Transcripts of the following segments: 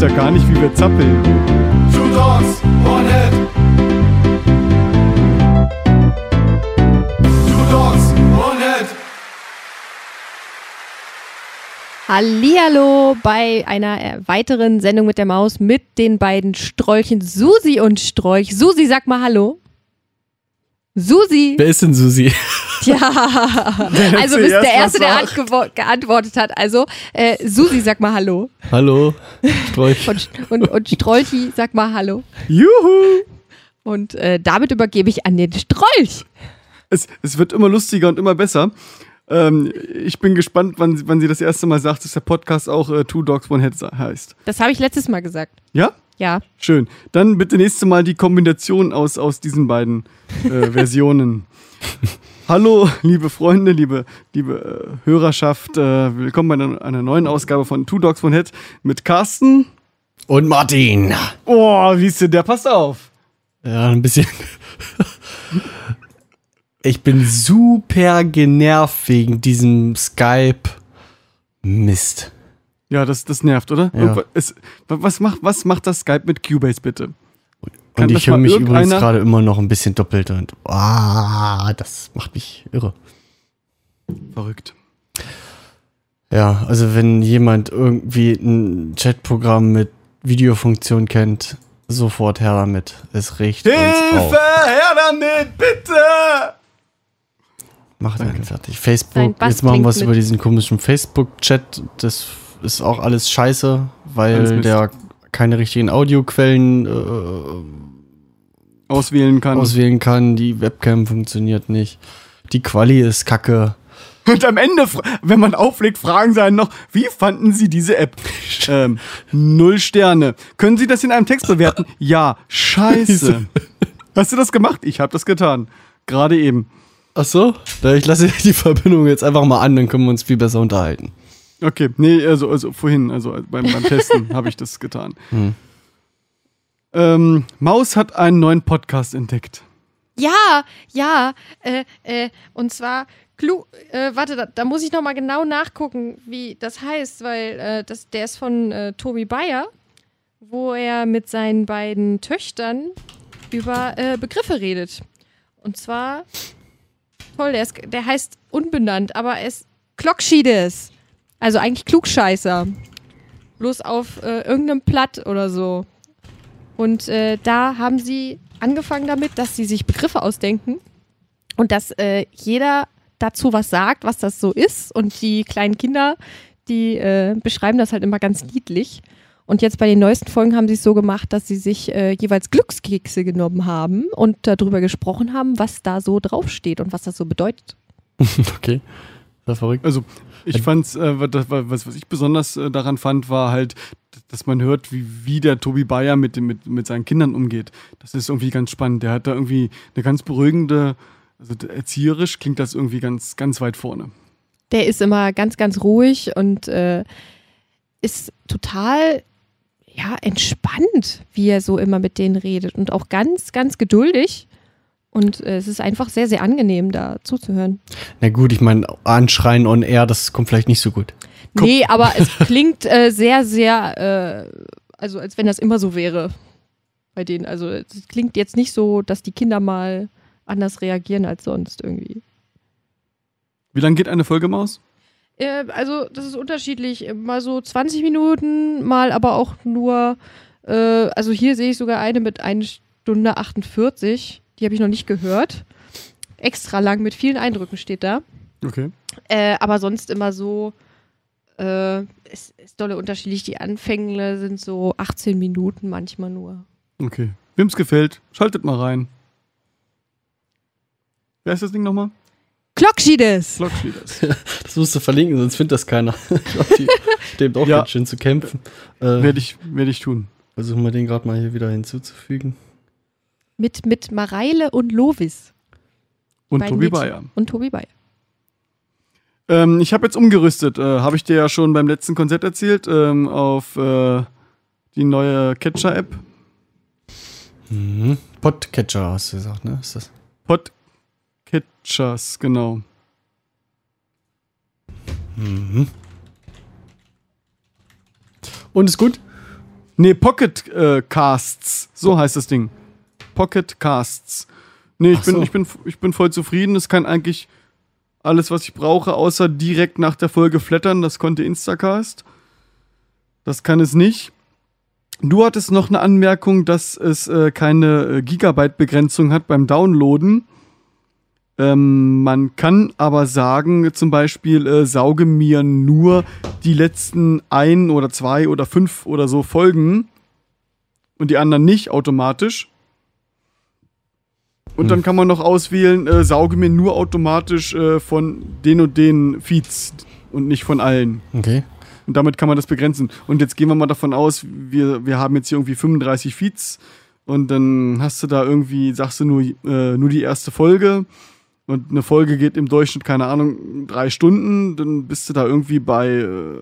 sieht er gar nicht, wie wir zappeln. Two dogs, one head. Two dogs, one head. Hallihallo bei einer äh, weiteren Sendung mit der Maus mit den beiden Strolchen Susi und Strolch. Susi, sag mal Hallo. Susi. Wer ist denn Susi? Ja, also bist der Erste, der antwo- geantwortet hat. Also, äh, Susi, sag mal Hallo. Hallo, Strolch. Und, und, und Strolchi, sag mal Hallo. Juhu! Und äh, damit übergebe ich an den Strolch. Es, es wird immer lustiger und immer besser. Ähm, ich bin gespannt, wann, sie- wann sie das erste Mal sagt, dass der Podcast auch äh, Two Dogs One Head heißt. Das habe ich letztes Mal gesagt. Ja? Ja. Schön. Dann bitte nächste Mal die Kombination aus, aus diesen beiden äh, Versionen. Hallo, liebe Freunde, liebe, liebe äh, Hörerschaft. Äh, willkommen bei einer, einer neuen Ausgabe von Two Dogs One Head mit Carsten. Und Martin. Oh, wie ist denn der? Passt auf. Ja, ein bisschen. Ich bin super genervt wegen diesem Skype. Mist. Ja, das, das nervt, oder? Ja. Es, was, macht, was macht das Skype mit Cubase bitte? Und ich höre mich übrigens gerade immer noch ein bisschen doppelt und ah, das macht mich irre. Verrückt. Ja, also wenn jemand irgendwie ein Chatprogramm mit Videofunktion kennt, sofort her damit. Es riecht uns Hilfe, auf. her damit, bitte! Macht einen Danke. fertig. Facebook, jetzt machen wir es klingt über diesen komischen Facebook-Chat. Das ist auch alles scheiße, weil der keine richtigen Audioquellen äh, Auswählen kann. auswählen kann. Die Webcam funktioniert nicht. Die Quali ist kacke. Und am Ende, wenn man auflegt, fragen sie einen noch, wie fanden Sie diese App? ähm, null Sterne. Können Sie das in einem Text bewerten? Ja, scheiße. Hast du das gemacht? Ich habe das getan. Gerade eben. Ach so? Ich lasse die Verbindung jetzt einfach mal an, dann können wir uns viel besser unterhalten. Okay, nee, also, also vorhin, also beim, beim Testen habe ich das getan. Hm. Ähm, Maus hat einen neuen Podcast entdeckt. Ja, ja, äh, äh, und zwar, Klu äh, warte, da, da muss ich nochmal genau nachgucken, wie das heißt, weil äh, das, der ist von äh, Tobi Bayer, wo er mit seinen beiden Töchtern über äh, Begriffe redet. Und zwar, toll, der, ist, der heißt unbenannt, aber er ist Klockschides. Also eigentlich Klugscheißer. Bloß auf irgendeinem Platt oder so. Und äh, da haben sie angefangen damit, dass sie sich Begriffe ausdenken und dass äh, jeder dazu was sagt, was das so ist. Und die kleinen Kinder, die äh, beschreiben das halt immer ganz niedlich. Und jetzt bei den neuesten Folgen haben sie es so gemacht, dass sie sich äh, jeweils Glückskekse genommen haben und darüber gesprochen haben, was da so draufsteht und was das so bedeutet. okay. Das ist verrückt. Also ich fand's, äh, was, das- was, was ich besonders äh, daran fand, war halt, dass man hört, wie, wie der Tobi Bayer mit, dem- mit, mit seinen Kindern umgeht. Das ist irgendwie ganz spannend. Der hat da irgendwie eine ganz beruhigende, also erzieherisch klingt das irgendwie ganz, ganz weit vorne. Der ist immer ganz, ganz ruhig und äh, ist total ja, entspannt, wie er so immer mit denen redet und auch ganz, ganz geduldig. Und äh, es ist einfach sehr, sehr angenehm, da zuzuhören. Na gut, ich meine, anschreien on air, das kommt vielleicht nicht so gut. Nee, aber es klingt äh, sehr, sehr, äh, also als wenn das immer so wäre bei denen. Also es klingt jetzt nicht so, dass die Kinder mal anders reagieren als sonst irgendwie. Wie lange geht eine Folge Maus? Äh, also das ist unterschiedlich. Mal so 20 Minuten, mal aber auch nur, äh, also hier sehe ich sogar eine mit 1 Stunde 48. Die habe ich noch nicht gehört. Extra lang mit vielen Eindrücken steht da. Okay. Äh, aber sonst immer so, äh, es ist dolle unterschiedlich. Die Anfänge sind so 18 Minuten manchmal nur. Okay. Wem's gefällt, schaltet mal rein. Wer ist das Ding nochmal? Klockschides! Vlogschlieders. Das musst du verlinken, sonst findet das keiner. Die stimmt auch Ja. ganz schön zu kämpfen. Äh, Werde ich, werd ich tun. versuchen wir den gerade mal hier wieder hinzuzufügen. Mit, mit Mareile und Lovis. Und Tobi Mädchen. Bayer. Und Tobi Bayer. Ähm, ich habe jetzt umgerüstet. Äh, habe ich dir ja schon beim letzten Konzert erzählt. Ähm, auf äh, die neue Catcher-App. Mhm. Podcatcher hast du gesagt, ne? Ist das? Podcatchers, genau. Mhm. Und ist gut? Nee, Pocket äh, Casts. So heißt das Ding. Pocket Casts. Nee, ich, Ach bin, so. ich, bin, ich bin voll zufrieden. Es kann eigentlich alles, was ich brauche, außer direkt nach der Folge flattern. Das konnte Instacast. Das kann es nicht. Du hattest noch eine Anmerkung, dass es äh, keine äh, Gigabyte-Begrenzung hat beim Downloaden. Ähm, man kann aber sagen, zum Beispiel, äh, sauge mir nur die letzten ein oder zwei oder fünf oder so Folgen und die anderen nicht automatisch. Und dann kann man noch auswählen, äh, sauge mir nur automatisch äh, von den und den Feeds und nicht von allen. Okay. Und damit kann man das begrenzen. Und jetzt gehen wir mal davon aus, wir, wir haben jetzt hier irgendwie 35 Feeds und dann hast du da irgendwie, sagst du nur, äh, nur die erste Folge und eine Folge geht im Durchschnitt, keine Ahnung, drei Stunden, dann bist du da irgendwie bei äh,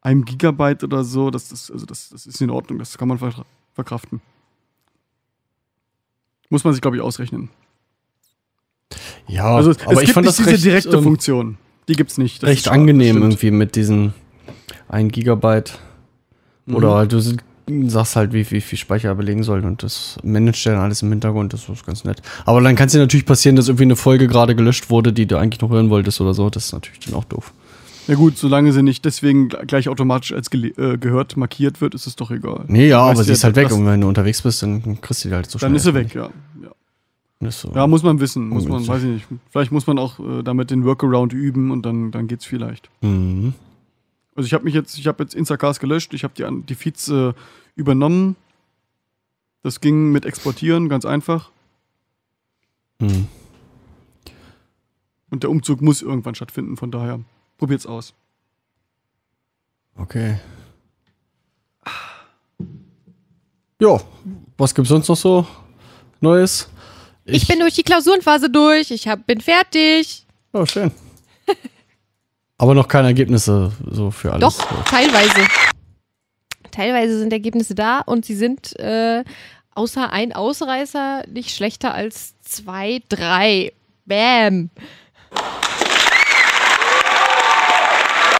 einem Gigabyte oder so. Das, das, also das, das ist in Ordnung, das kann man verkraften. Muss man sich, glaube ich, ausrechnen. Ja, Also es, aber es ich gibt fand das diese recht, direkte ähm, Funktion. Die gibt's nicht. Das recht angenehm stimmt. irgendwie mit diesen 1 Gigabyte. Mhm. Oder halt, du sagst halt, wie, wie viel Speicher er belegen soll und das managt dann alles im Hintergrund, das ist ganz nett. Aber dann kann es dir natürlich passieren, dass irgendwie eine Folge gerade gelöscht wurde, die du eigentlich noch hören wolltest oder so. Das ist natürlich dann auch doof. Ja gut, solange sie nicht deswegen gleich automatisch als äh, gehört markiert wird, ist es doch egal. Nee, ja, aber sie ist halt weg und wenn du unterwegs bist, dann kriegst du die halt so schnell. Dann ist sie weg, ja. ja. so. Ja, muss man wissen. Muss man, weiß ich nicht. Vielleicht muss man auch äh, damit den Workaround üben und dann, dann geht's vielleicht. Mhm. Also ich habe mich jetzt, ich habe jetzt Instacast gelöscht, ich habe die, die Feeds äh, übernommen. Das ging mit Exportieren, ganz einfach. Mhm. Und der Umzug muss irgendwann stattfinden, von daher probiert's aus. Okay. Ja, was gibt's sonst noch so Neues? Ich, bin durch die Klausurenphase durch. Ich hab, bin fertig. Oh, schön. Aber noch keine Ergebnisse so für alles. Doch, teilweise. Teilweise sind Ergebnisse da und sie sind äh, außer ein Ausreißer nicht schlechter als zwei, drei. Bam.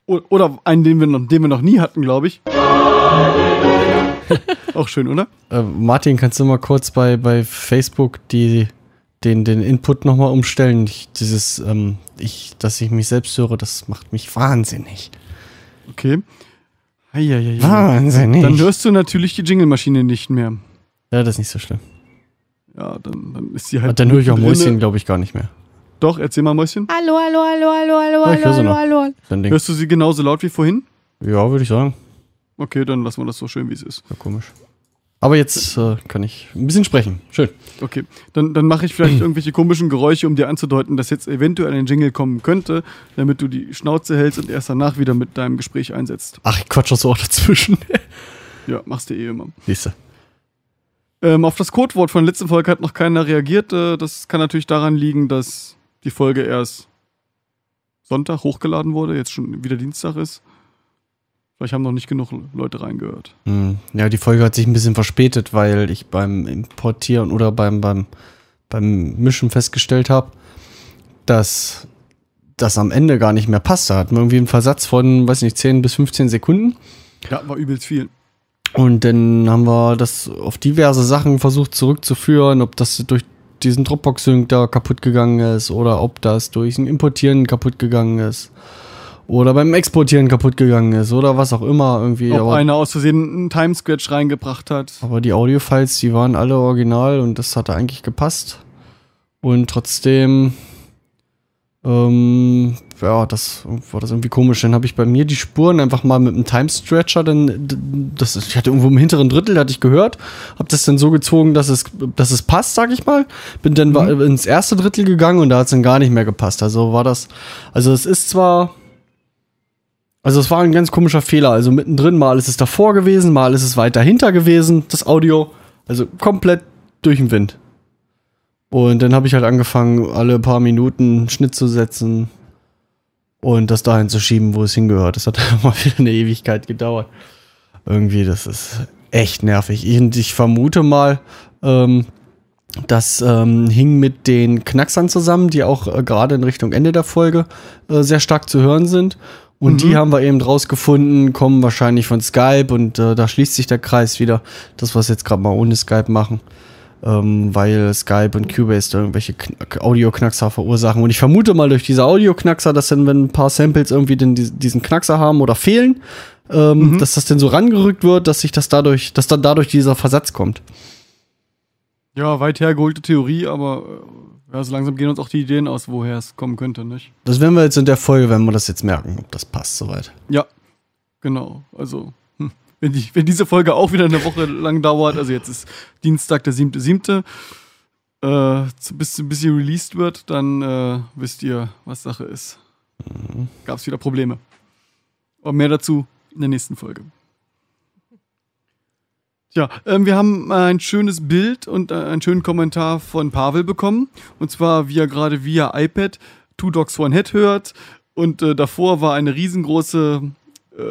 Oder einen, den wir, noch, den wir noch nie hatten, glaube ich. auch schön, oder? Äh, Martin, kannst du mal kurz bei, bei Facebook die, den, den Input nochmal umstellen? Ich, dieses, ähm, ich, dass ich mich selbst höre, das macht mich wahnsinnig. Okay. Eieiei. Wahnsinnig. Dann hörst du natürlich die Jingle-Maschine nicht mehr. ja, das ist nicht so schlimm. Ja, dann, dann ist sie halt. Und dann höre ich auch. Mäuschen, glaube ich, gar nicht mehr. Doch, erzähl mal, Mäuschen. Hallo, hallo, hallo, hallo, hallo, hallo, hallo, hallo. Dann Ding. Hörst du sie genauso laut wie vorhin? Ja, würde ich sagen. Okay, dann lassen wir das so schön, wie es ist. Ja, komisch. Aber jetzt äh, kann ich ein bisschen sprechen. Schön. Okay, dann, dann mache ich vielleicht irgendwelche komischen Geräusche, um dir anzudeuten, dass jetzt eventuell ein Jingle kommen könnte, damit du die Schnauze hältst und erst danach wieder mit deinem Gespräch einsetzt. Ach, ich quatsch auch so auch dazwischen. Ja, machst du eh immer. Siehste. Ähm, auf das Codewort von der letzten Folge hat noch keiner reagiert. Äh, das kann natürlich daran liegen, dass die Folge erst Sonntag hochgeladen wurde, jetzt schon wieder Dienstag ist. Vielleicht haben noch nicht genug Leute reingehört. Hm. Ja, die Folge hat sich ein bisschen verspätet, weil ich beim Importieren oder beim, beim, beim Mischen festgestellt habe, dass das am Ende gar nicht mehr passt. Da hatten wir irgendwie einen Versatz von, weiß nicht, 10 bis 15 Sekunden. Ja, war übelst viel. Und dann haben wir das auf diverse Sachen versucht zurückzuführen, ob das durch diesen Dropbox-Sync da kaputt gegangen ist oder ob das durch ein Importieren kaputt gegangen ist. Oder beim Exportieren kaputt gegangen ist oder was auch immer irgendwie. Ob aber, einer aus Versehen einen Timescratch reingebracht hat. aber die Audiofiles, die waren alle original und das hatte eigentlich gepasst. Und trotzdem, ähm, ja, das war das irgendwie komisch. Dann habe ich bei mir die Spuren einfach mal mit einem Time-Stretcher, dann, d- das ist, ich hatte irgendwo im hinteren Drittel, hatte ich gehört, habe das dann so gezogen, dass es, dass es passt, sag ich mal. Bin dann wa- ins erste Drittel gegangen und da hat es dann gar nicht mehr gepasst. Also war das, also es ist zwar, also es war ein ganz komischer Fehler. Also mittendrin, mal ist es davor gewesen, mal ist es weiter hinter gewesen, das Audio. Also komplett durch den Wind. Und dann habe ich halt angefangen, alle paar Minuten Schnitt zu setzen und das dahin zu schieben, wo es hingehört. Das hat mal wieder eine Ewigkeit gedauert. Irgendwie, das ist echt nervig. Und ich vermute mal, ähm, das ähm, hing mit den Knacksern zusammen, die auch äh, gerade in Richtung Ende der Folge äh, sehr stark zu hören sind. Und die haben wir eben rausgefunden, kommen wahrscheinlich von Skype und äh, da schließt sich der Kreis wieder. Das, was jetzt gerade mal ohne Skype machen. Ähm, weil Skype und Cubase da irgendwelche Kn- Audio-Knackser verursachen. Und ich vermute mal durch diese Audio-Knackser, dass dann, wenn ein paar Samples irgendwie den, die- diesen Knackser haben oder fehlen, ähm, dass das denn so rangerückt wird, dass sich das dadurch, dass dann dadurch dieser Versatz kommt. Ja, weit hergeholte Theorie, aber äh, ja, so langsam gehen uns auch die Ideen aus, woher es kommen könnte, nicht? Das werden wir jetzt in der Folge, wenn wir das jetzt merken, ob das passt soweit. Ja, genau. Also. Wenn, die, wenn diese Folge auch wieder eine Woche lang dauert, also jetzt ist Dienstag, der 7.7., äh, bis, bis sie released wird, dann äh, wisst ihr, was Sache ist. Gab es wieder Probleme. Aber mehr dazu in der nächsten Folge. Tja, ähm, wir haben ein schönes Bild und äh, einen schönen Kommentar von Pavel bekommen. Und zwar, wie er gerade via iPad Two Dogs One Head hört. Und äh, davor war eine riesengroße äh,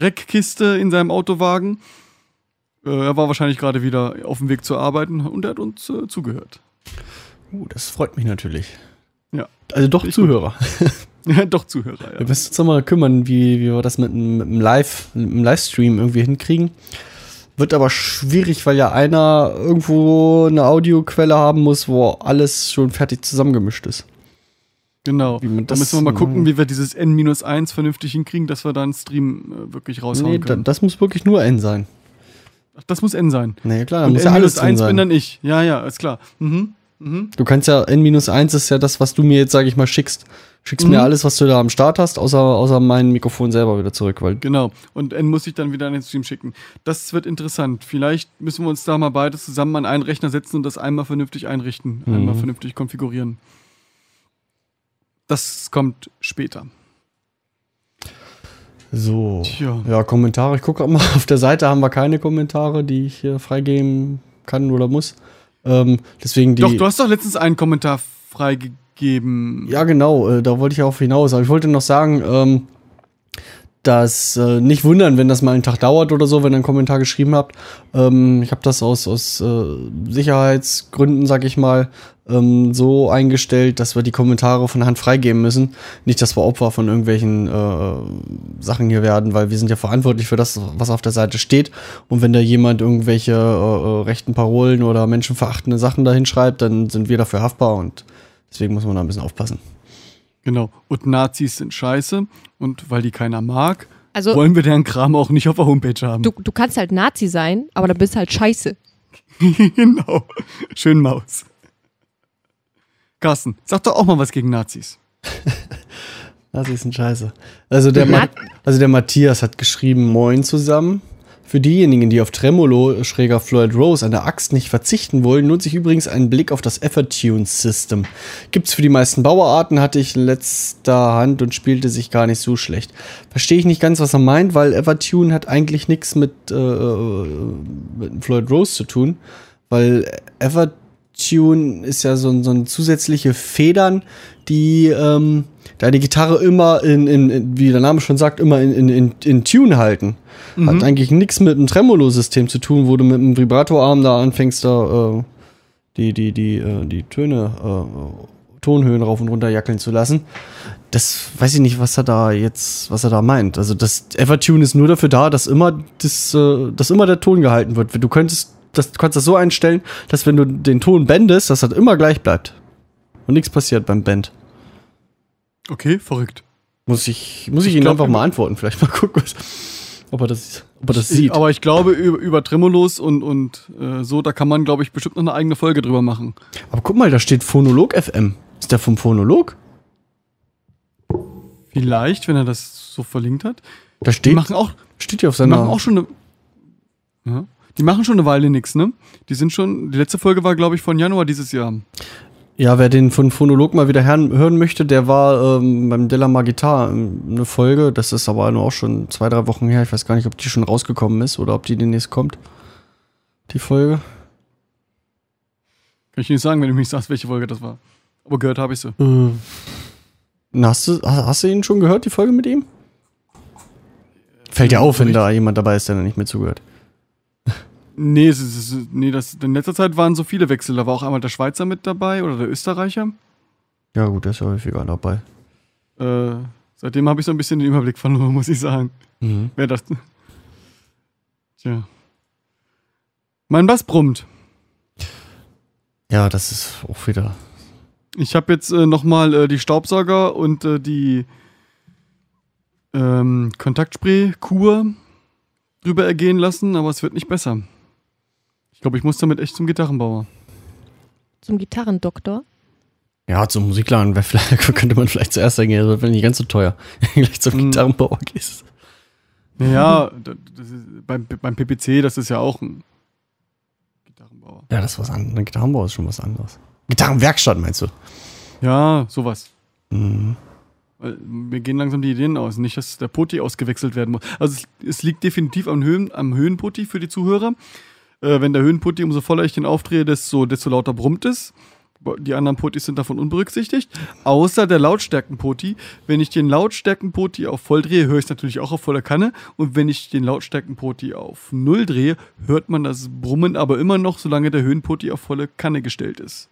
Reckkiste in seinem Autowagen. Äh, er war wahrscheinlich gerade wieder auf dem Weg zur Arbeit und er hat uns äh, zugehört. Uh, das freut mich natürlich. Ja. Also doch Ich- Zuhörer. Ja, doch Zuhörer, ja. Wir müssen uns doch mal kümmern, wie, wie wir das mit, einem- mit einem Live, mit einem Livestream irgendwie hinkriegen. Wird aber schwierig, weil ja einer irgendwo eine Audioquelle haben muss, wo alles schon fertig zusammengemischt ist. Genau. Da müssen wir mal gucken, wie wir dieses N-1 vernünftig hinkriegen, dass wir da einen Stream äh, wirklich raushauen Nee, können. das muss wirklich nur N sein. Ach, das muss N sein. Nee, klar, da Und muss ja alles N-1 drin bin sein. dann ich. Ja, ja, ist klar. Mhm. Mhm. Du kannst ja, N-1 ist ja das, was du mir jetzt, sage ich mal, schickst. Schickst Mhm. mir alles, was du da am Start hast, außer, außer mein Mikrofon selber wieder zurück, weil Genau. Und N muss ich dann wieder an den Stream schicken. Das wird interessant. Vielleicht müssen wir uns da mal beide zusammen an einen Rechner setzen und das einmal vernünftig einrichten, Mhm. einmal vernünftig konfigurieren. Das kommt später. so. Tja. Ja, Kommentare. Ich gucke mal, auf der Seite haben wir keine Kommentare, die ich hier freigeben kann oder muss. Ähm, deswegen die. Doch, du hast doch letztens einen Kommentar freigegeben. Ja, genau, äh, da wollte ich auch hinaus. Aber ich wollte noch sagen, ähm, dass äh, nicht wundern, wenn das mal einen Tag dauert oder so, wenn ihr einen Kommentar geschrieben habt. Ähm, ich habe das aus, aus äh, Sicherheitsgründen, sag ich mal, ähm, so eingestellt, dass wir die Kommentare von Hand freigeben müssen. Nicht, dass wir Opfer von irgendwelchen äh, Sachen hier werden, weil wir sind ja verantwortlich für das, was auf der Seite steht. Und wenn da jemand irgendwelche äh, äh, rechten Parolen oder menschenverachtende Sachen dahin schreibt, dann sind wir dafür haftbar und deswegen muss man da ein bisschen aufpassen. Genau. Und Nazis sind scheiße. Und weil die keiner mag, Also, wollen wir deren Kram auch nicht auf der Homepage haben. du, du kannst halt Nazi sein, aber dann bist halt scheiße. genau. Schön Maus. Carsten, sag doch auch mal was gegen Nazis. Nazis sind scheiße. Also der, Ma also der Matthias hat geschrieben, moin zusammen. Für diejenigen, die auf Tremolo, schräger Floyd Rose, an der Axt nicht verzichten wollen, lohnt sich übrigens ein Blick auf das Evertunes System. Gibt's für die meisten Bauarten, hatte ich in letzter Hand und spielte sich gar nicht so schlecht. Verstehe ich nicht ganz, was er meint, weil Evertune hat eigentlich nichts mit, äh, mit Floyd Rose zu tun, weil Evertune ist ja so, ein- so ein zusätzliche Federn, die ähm, deine Gitarre immer in, in, in, wie der Name schon sagt, immer in, in, in, in Tune halten. Hat eigentlich nichts mit einem Tremolo-System zu tun, wo du mit einem Vibratorarm da anfängst, da äh, die, die, die, äh, die Töne, äh, Tonhöhen rauf und runter jackeln zu lassen. Das weiß ich nicht, was er da jetzt, was er da meint. Also das Evertune ist nur dafür da, dass immer das, äh, dass immer der Ton gehalten wird. Du könntest, das, du kannst das so einstellen, dass wenn du den Ton bendest, dass das immer gleich bleibt. Und nichts passiert beim Bend. Okay, verrückt. Muss ich, muss ich, Ich ihn glaub, einfach mal antworten, vielleicht mal gucken, was, ob er das, ob er das sieht. aber ich glaube, über, über Tremolos und, und äh, so, da kann man, glaube ich, bestimmt noch eine eigene Folge drüber machen. Aber guck mal, da steht Phonolog FM. Ist der vom Phonolog? Vielleicht, wenn er das so verlinkt hat. Da Die steht, machen auch, steht hier auf die seiner. machen auch schon eine. Ja, die machen schon eine Weile nix, ne? Die sind schon. Die letzte Folge war, glaube ich, von Januar dieses Jahr. Ja, wer den von Phonolog mal wieder hören, möchte, der war ähm, beim Della Magitar ähm, eine Folge. Das ist aber nur auch schon zwei, drei Wochen her. Ich weiß gar nicht, ob die schon rausgekommen ist oder ob die demnächst kommt. Die Folge. Kann ich nicht sagen, wenn du mich sagst, welche Folge das war. Aber gehört habe ich sie. Äh, na, hast, du, hast, hast du ihn schon gehört, die Folge mit ihm? Fällt dir auf, wenn da jemand dabei ist, der da nicht mehr zugehört. Nee, es ist, nee das, in letzter Zeit waren so viele Wechsel. Da war auch einmal der Schweizer mit dabei oder der Österreicher. Ja, gut, der ist ja häufiger dabei. Äh, Seitdem habe ich so ein bisschen den Überblick verloren, muss ich sagen. Mhm. Wer das. Tja. Mein Bass brummt. Ja, das ist auch wieder. Ich habe jetzt äh, nochmal äh, die Staubsauger und äh, die ähm, Kontaktspray-Kur drüber ergehen lassen, aber es wird nicht besser. Ich glaube, ich muss damit echt zum Gitarrenbauer. Zum Gitarrendoktor. Ja, zum Musikladen könnte man vielleicht zuerst sagen, ja, das wäre nicht ganz so teuer. Gleich zum Mhm. Gitarrenbauer gehst. Ist, beim, beim PPC, das ist ja auch ein Gitarrenbauer. Ja, das ist was anderes. Ein Gitarrenbauer ist schon was anderes. Gitarrenwerkstatt meinst du? Ja, sowas. Mhm. Weil Mir gehen langsam die Ideen aus. Nicht, dass der Poti ausgewechselt werden muss. Also es, es liegt definitiv am, Höhen, am Höhenpoti für die Zuhörer. Äh, wenn der Höhenpoti, umso voller ich den aufdrehe, desto, desto lauter brummt es. Die anderen Potis sind davon unberücksichtigt. Außer der Lautstärkenpoti. Wenn ich den Lautstärkenpoti auf voll drehe, höre ich es natürlich auch auf voller Kanne. Und wenn ich den Lautstärkenpoti auf null drehe, hört man das Brummen aber immer noch, solange der Höhenpoti auf volle Kanne gestellt ist.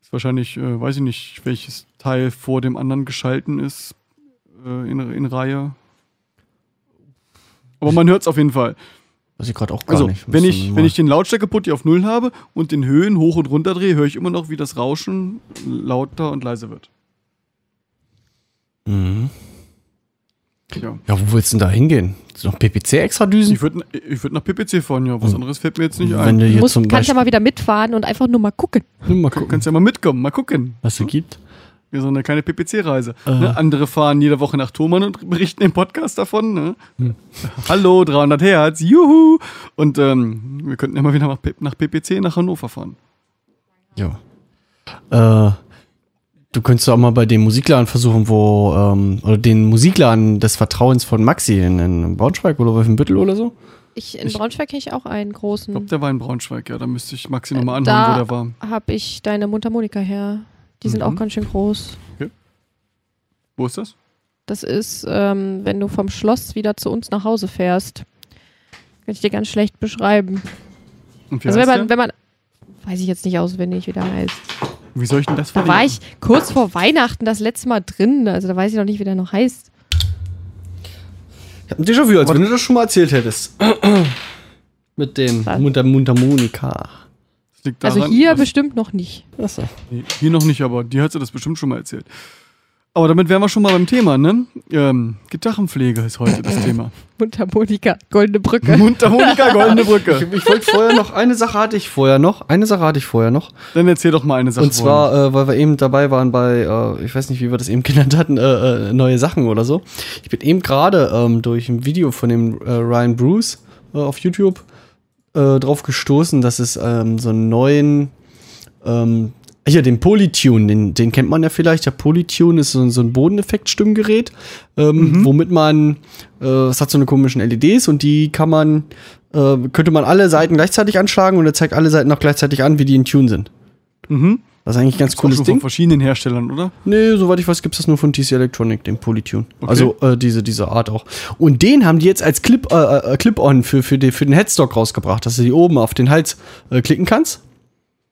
Ist wahrscheinlich, äh, weiß ich nicht, welches Teil vor dem anderen geschalten ist äh, in, in Reihe. Aber man hört es auf jeden Fall. Was ich gerade auch gar Also, nicht. wenn ich, mal- wenn ich den Lautstärke-Putty auf Null habe und den Höhen hoch und runter drehe, höre ich immer noch, wie das Rauschen lauter und leiser wird. Mhm. Ja. Ja, wo willst du denn da hingehen? Ist noch PPC extra Düsen? Ich würde ich würd nach PPC fahren, ja. Was Hm. anderes fällt mir jetzt nicht Wenn ein. du musst, kannst ja mal wieder mitfahren und einfach nur mal gucken. mal Du gucken, kannst ja mal mitkommen, mal gucken. was es gibt. So eine kleine PPC-Reise. Äh. Ne? Andere fahren jede Woche nach Thomann und berichten im Podcast davon. Ne? Hm. Hallo, 300 Hertz, juhu! Und ähm, wir könnten immer wieder nach, PPC nach Hannover fahren. Ja. Äh, du könntest auch mal bei dem Musikladen versuchen, wo, ähm, oder den Musikladen des Vertrauens von Maxi in, in Braunschweig oder Wolfenbüttel oder so. Ich, in Ich- Braunschweig kenne ich auch einen Ich großen. glaube, der war in Braunschweig, ja. Da müsste ich Maxi nochmal Äh, anhören, wo da- der war. Habe ich deine Mundharmonika her. Die sind Mhm. auch ganz schön groß. Wo ist das? Das ist, ähm, wenn du vom Schloss wieder zu uns nach Hause fährst. Kann ich dir ganz schlecht beschreiben. Und wie also wenn man, der? wenn man, weiß ich jetzt nicht auswendig, wie der heißt. Wie soll ich denn das Da war ich kurz vor Weihnachten das letzte Mal drin. Also da weiß ich noch nicht, wie der noch heißt. Ich hab ein Déjà-vu, als wenn du das schon mal erzählt hättest. Mit dem Was? Munter Mundharmonika. Liegt Also daran, hier dass- bestimmt noch nicht. Achso. Nee, hier noch nicht, aber die hat sie das bestimmt schon mal erzählt. Aber damit wären wir schon mal beim Thema, ne? Ähm, Gitarrenpflege ist heute das Thema. Mundharmonika, goldene Brücke. Mundharmonika, goldene Ich, Brücke. ich wollte vorher noch, eine Sache hatte ich vorher noch, eine Sache hatte ich vorher noch. Dann erzähl doch mal eine Sache. Und zwar, äh, weil wir eben dabei waren bei, äh, ich weiß nicht, wie wir das eben genannt hatten, äh, äh, neue Sachen oder so. Ich bin eben gerade ähm, durch ein Video von dem äh, Ryan Bruce äh, auf YouTube äh, drauf gestoßen, dass es ähm, so einen neuen, ähm, hier, den Polytune, den, den kennt man ja vielleicht. Der Polytune ist so, so ein Bodeneffekt-Stimmgerät, ähm, womit man, äh, es hat so eine komischen LEDs und die kann man, äh, könnte man alle Seiten gleichzeitig anschlagen und er zeigt alle Seiten auch gleichzeitig an, wie die in Tune sind. Mhm. Das ist eigentlich ein ganz Das cooles von Ding. verschiedenen Herstellern, oder? Nee, soweit ich weiß, gibt es das nur von TC Electronic, den Polytune. Okay. Also äh, diese, diese Art auch. Und den haben die jetzt als Clip, äh, äh, Clip-On für, für, die, für den Headstock rausgebracht, dass du die oben auf den Hals äh, klicken kannst.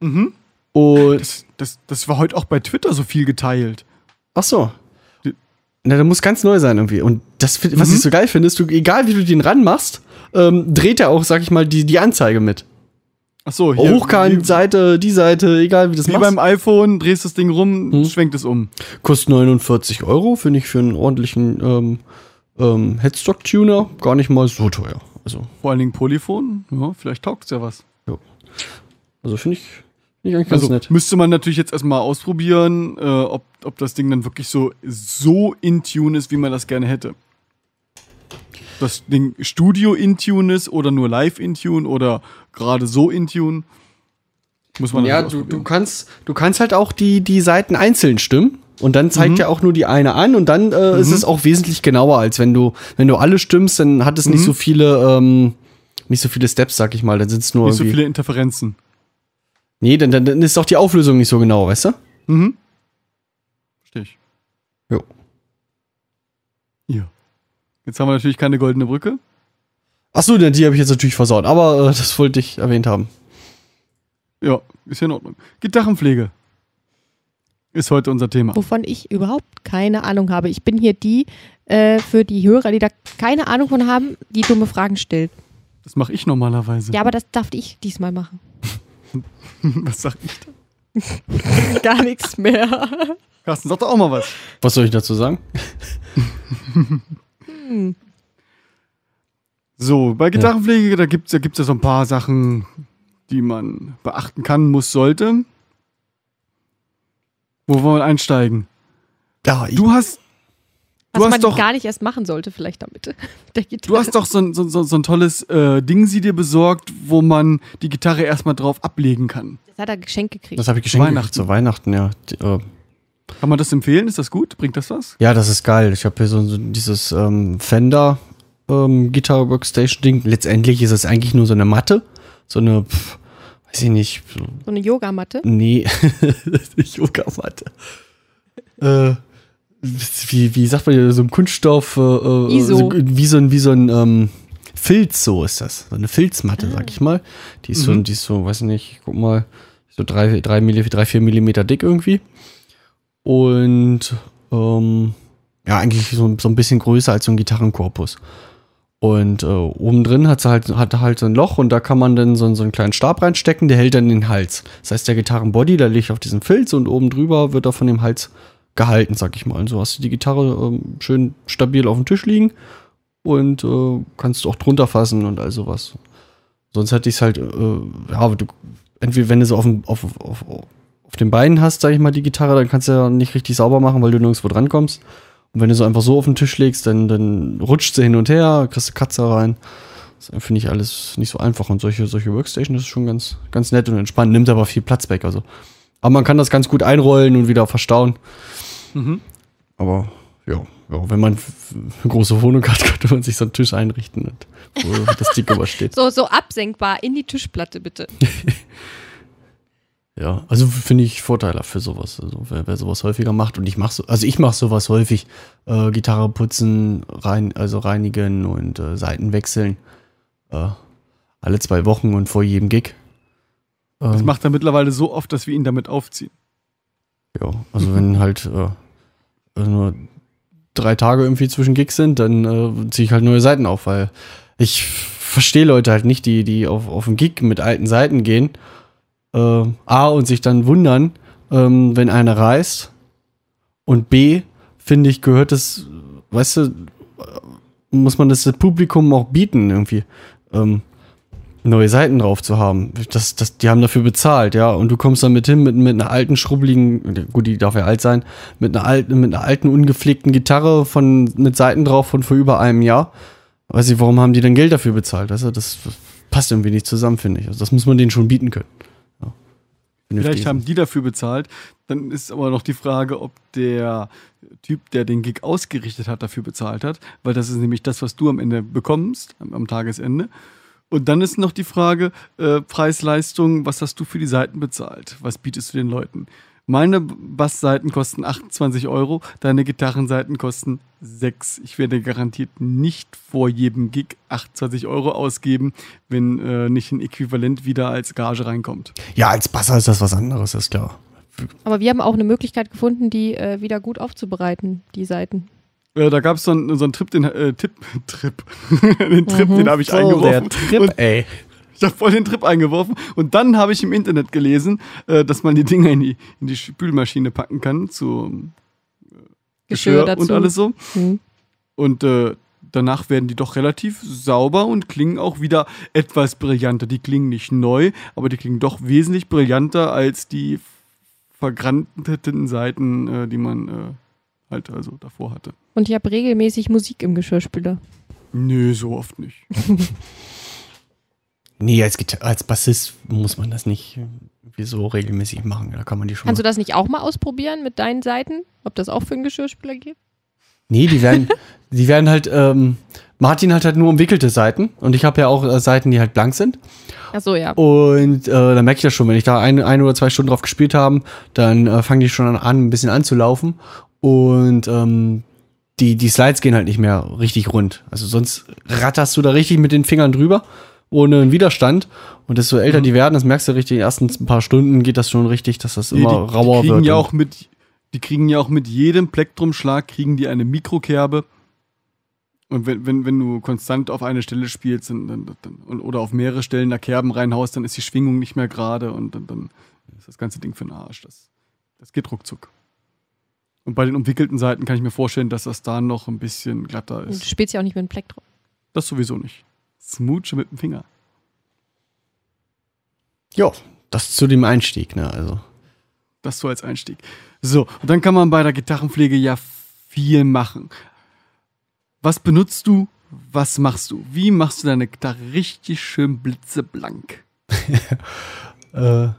Mhm. Und Das, das, das war heute auch bei Twitter so viel geteilt. ach so. Na, der muss ganz neu sein irgendwie. Und das, was Mhm. ich so geil finde, ist, du, egal wie du den ranmachst, ähm, dreht er auch, sag ich mal, die, die Anzeige mit. Ach so, Hochkant, Wie, Seite, die Seite, egal wie das wie machst. beim iPhone, drehst das Ding rum, Mhm. schwenkt es um. Kostet 49 Euro, finde ich für einen ordentlichen ähm, ähm, Headstock-Tuner gar nicht mal so teuer. Also, Vor allen Dingen Polyphon. Ja, vielleicht taugt es ja was. also finde ich, find ich eigentlich ganz Also nett. müsste man natürlich jetzt erstmal ausprobieren, äh, ob, ob das Ding dann wirklich so, so in Tune ist, wie man das gerne hätte. Das Ding Studio in Tune ist oder nur live in Tune oder gerade so in Tune. Muss man Ja, du, du, kannst, du kannst halt auch die, die Seiten einzeln stimmen. Und dann zeigt Mhm. er auch nur die eine an und dann äh, ist Mhm. es auch wesentlich genauer, als wenn du, wenn du alle stimmst, dann hat es nicht Mhm. so viele, ähm, nicht so viele Steps, sag ich mal. Dann sind es nur Nicht so viele Interferenzen. nee, dann, dann, dann ist auch die Auflösung nicht so genau, weißt du? Mhm. Verstehe ich. Jo. Ja. Jetzt haben wir natürlich keine goldene Brücke. Achso, die habe ich jetzt natürlich versaut, aber äh, das wollte ich erwähnt haben. Ja, ist ja in Ordnung. Gitarrenpflege. Ist heute unser Thema. wovon ich überhaupt keine Ahnung habe. Ich bin hier die äh, für die Hörer, die da keine Ahnung von haben, die dumme Fragen stellt. Das mache ich normalerweise. Ja, aber das darf ich diesmal machen. Was sag ich da? Gar nichts mehr. Carsten, sag doch auch mal was. Was soll ich dazu sagen? So, bei Gitarrenpflege, da gibt es da gibt's ja so ein paar Sachen, die man beachten kann, muss, sollte. Wo wollen wir einsteigen? Ja, ich, Du hast, Du Was hast man doch- gar nicht erst machen sollte, vielleicht damit. Der du hast doch so ein, so, so, so ein tolles äh, Ding sie dir besorgt, wo man die Gitarre erstmal drauf ablegen kann. Das hat er geschenkt gekriegt. das habe ich geschenkt Weihnachten. zu Weihnachten, ja. Die, äh, Kann man das empfehlen? Ist das gut? Bringt das was? ja, das ist geil. Ich habe hier so, so dieses ähm, Fender ähm, Guitar Workstation Ding. Letztendlich ist es eigentlich nur so eine Matte. So eine, pf, weiß ich nicht, so so eine Yogamatte. Nee, Yogamatte. äh, wie, wie sagt man, hier, so ein Kunststoff, äh, äh, ISO. So, wie so ein, wie so ein ähm, Filz, so ist das. So eine Filzmatte, sag ich mal. Die ist so, Mhm. die ist so, weiß nicht, guck mal, so drei, drei, drei vier Millimeter dick irgendwie. Und ähm, ja, eigentlich so, so ein bisschen größer als so ein Gitarrenkorpus. Und äh, oben drin hat sie halt, hat halt so ein Loch und da kann man dann so, so einen kleinen Stab reinstecken, der hält dann den Hals. Das heißt, der Gitarrenbody, der liegt auf diesem Filz und oben drüber wird er von dem Hals gehalten, sag ich mal. Und so hast du die Gitarre ähm, schön stabil auf dem Tisch liegen und äh, kannst auch drunter fassen und all sowas. Sonst hätte ich es halt, äh, ja, du, entweder wenn du so auf, dem- auf, auf, auf den Beinen hast, sag ich mal, die Gitarre, dann kannst du ja nicht richtig sauber machen, weil du nirgendwo drankommst. Und wenn du so einfach so auf den Tisch legst, dann, dann rutscht sie hin und her, kriegst du Katze rein. Das finde ich alles nicht so einfach. Und solche, solche Workstation ist schon ganz, ganz nett und entspannt, nimmt aber viel Platz weg. Also. Aber man kann das ganz gut einrollen und wieder verstauen. Mhm. Aber ja, ja wenn man eine große Wohnung hat, könnte man sich so einen Tisch einrichten, und, wo das Ding übersteht. So, so absenkbar in die Tischplatte, bitte. Ja, also finde ich vorteilhaft für sowas. Also wer, wer sowas häufiger macht und ich mache so, also ich mache sowas häufig, äh, Gitarre putzen, rein, also reinigen und äh, Seiten wechseln. Äh, alle zwei Wochen und vor jedem Gig. Das Ähm, macht er mittlerweile so oft, dass wir ihn damit aufziehen. ja, also wenn halt äh, nur drei Tage irgendwie zwischen Gigs sind, dann äh, ziehe ich halt neue Seiten auf, weil ich verstehe Leute halt nicht, die, die auf, auf einen Gig mit alten Seiten gehen. Äh, A und sich dann wundern, ähm, wenn einer reist. Und B, finde ich, gehört es, weißt du, äh, muss man das Publikum auch bieten, irgendwie. Ähm, neue Seiten drauf zu haben. Das, das, die haben dafür bezahlt, ja. Und du kommst dann mit hin mit, mit einer alten, schrubbeligen, gut, die darf ja alt sein, mit einer alten, mit einer alten, ungepflegten Gitarre von, mit Seiten drauf von vor über einem Jahr. Weiß ich, warum haben die denn Geld dafür bezahlt? Du, das passt irgendwie nicht zusammen, finde ich. Also das muss man denen schon bieten können. Vielleicht haben die dafür bezahlt. Dann ist aber noch die Frage, ob der Typ, der den Gig ausgerichtet hat, dafür bezahlt hat. Weil das ist nämlich das, was du am Ende bekommst, am, am Tagesende. Und dann ist noch die Frage, äh, Preis-Leistung, was hast du für die Seiten bezahlt? Was bietest du den Leuten? Meine Bassseiten kosten 28 Euro, deine Gitarrenseiten kosten 6. Ich werde garantiert nicht vor jedem Gig 28 Euro ausgeben, wenn äh, nicht ein Äquivalent wieder als Gage reinkommt. Ja, als Basser ist das was anderes, ist klar. Aber wir haben auch eine Möglichkeit gefunden, die äh, wieder gut aufzubereiten, die Seiten. Äh, da gab es so einen so einen Trip, den äh, Tipp, Trip, den Trip, Mhm. den habe ich eingeworfen. Trip, und ey. Ich habe voll den Trip eingeworfen und dann habe ich im Internet gelesen, äh, dass man die Dinger in die, in die Spülmaschine packen kann zu äh, Geschirr Geschirr und alles so. Hm. Und äh, danach werden die doch relativ sauber und klingen auch wieder etwas brillanter. Die klingen nicht neu, aber die klingen doch wesentlich brillanter als die vergranteten Seiten, äh, die man äh, halt also davor hatte. Und ich habe regelmäßig Musik im Geschirrspüler. Nö, so oft nicht. Nee, als, Gita- als Bassist muss man das nicht irgendwie so regelmäßig machen. Da kann man die schon Kannst du das nicht auch mal ausprobieren mit deinen Seiten? Ob das auch für einen Geschirrspüler geht? Nee, die werden, die werden halt, ähm, Martin hat halt nur umwickelte Seiten und ich habe ja auch äh, Seiten, die halt blank sind. Achso, ja. Und äh, dann merke ich das schon, wenn ich da ein, ein oder zwei Stunden drauf gespielt habe, dann äh, fangen die schon an, an, ein bisschen anzulaufen. Und ähm, die, die Slides gehen halt nicht mehr richtig rund. Also sonst ratterst du da richtig mit den Fingern drüber, ohne einen Widerstand. Und desto älter Mhm. die werden, das merkst du richtig, in den ersten paar Stunden geht das schon richtig, dass das Die, immer die, rauer die kriegen wird. ja und- auch mit, Die kriegen ja auch mit jedem Plektrumschlag kriegen die eine Mikrokerbe. Und wenn, wenn, wenn du konstant auf eine Stelle spielst dann, dann, und- oder auf mehrere Stellen da Kerben reinhaust, dann ist die Schwingung nicht mehr gerade und dann, dann ist das ganze Ding für den Arsch. Das, das geht ruckzuck. Und bei den umwickelten Seiten kann ich mir vorstellen, dass das da noch ein bisschen glatter Und du ist. spielst ja auch nicht mit dem Plektrum. Das sowieso nicht. Smooche mit dem Finger. Ja, das zu dem Einstieg, ne? Also. Das so als Einstieg. So, und dann kann man bei der Gitarrenpflege ja viel machen. Was benutzt du? Was machst du? Wie machst du deine Gitarre richtig schön blitzeblank? Äh,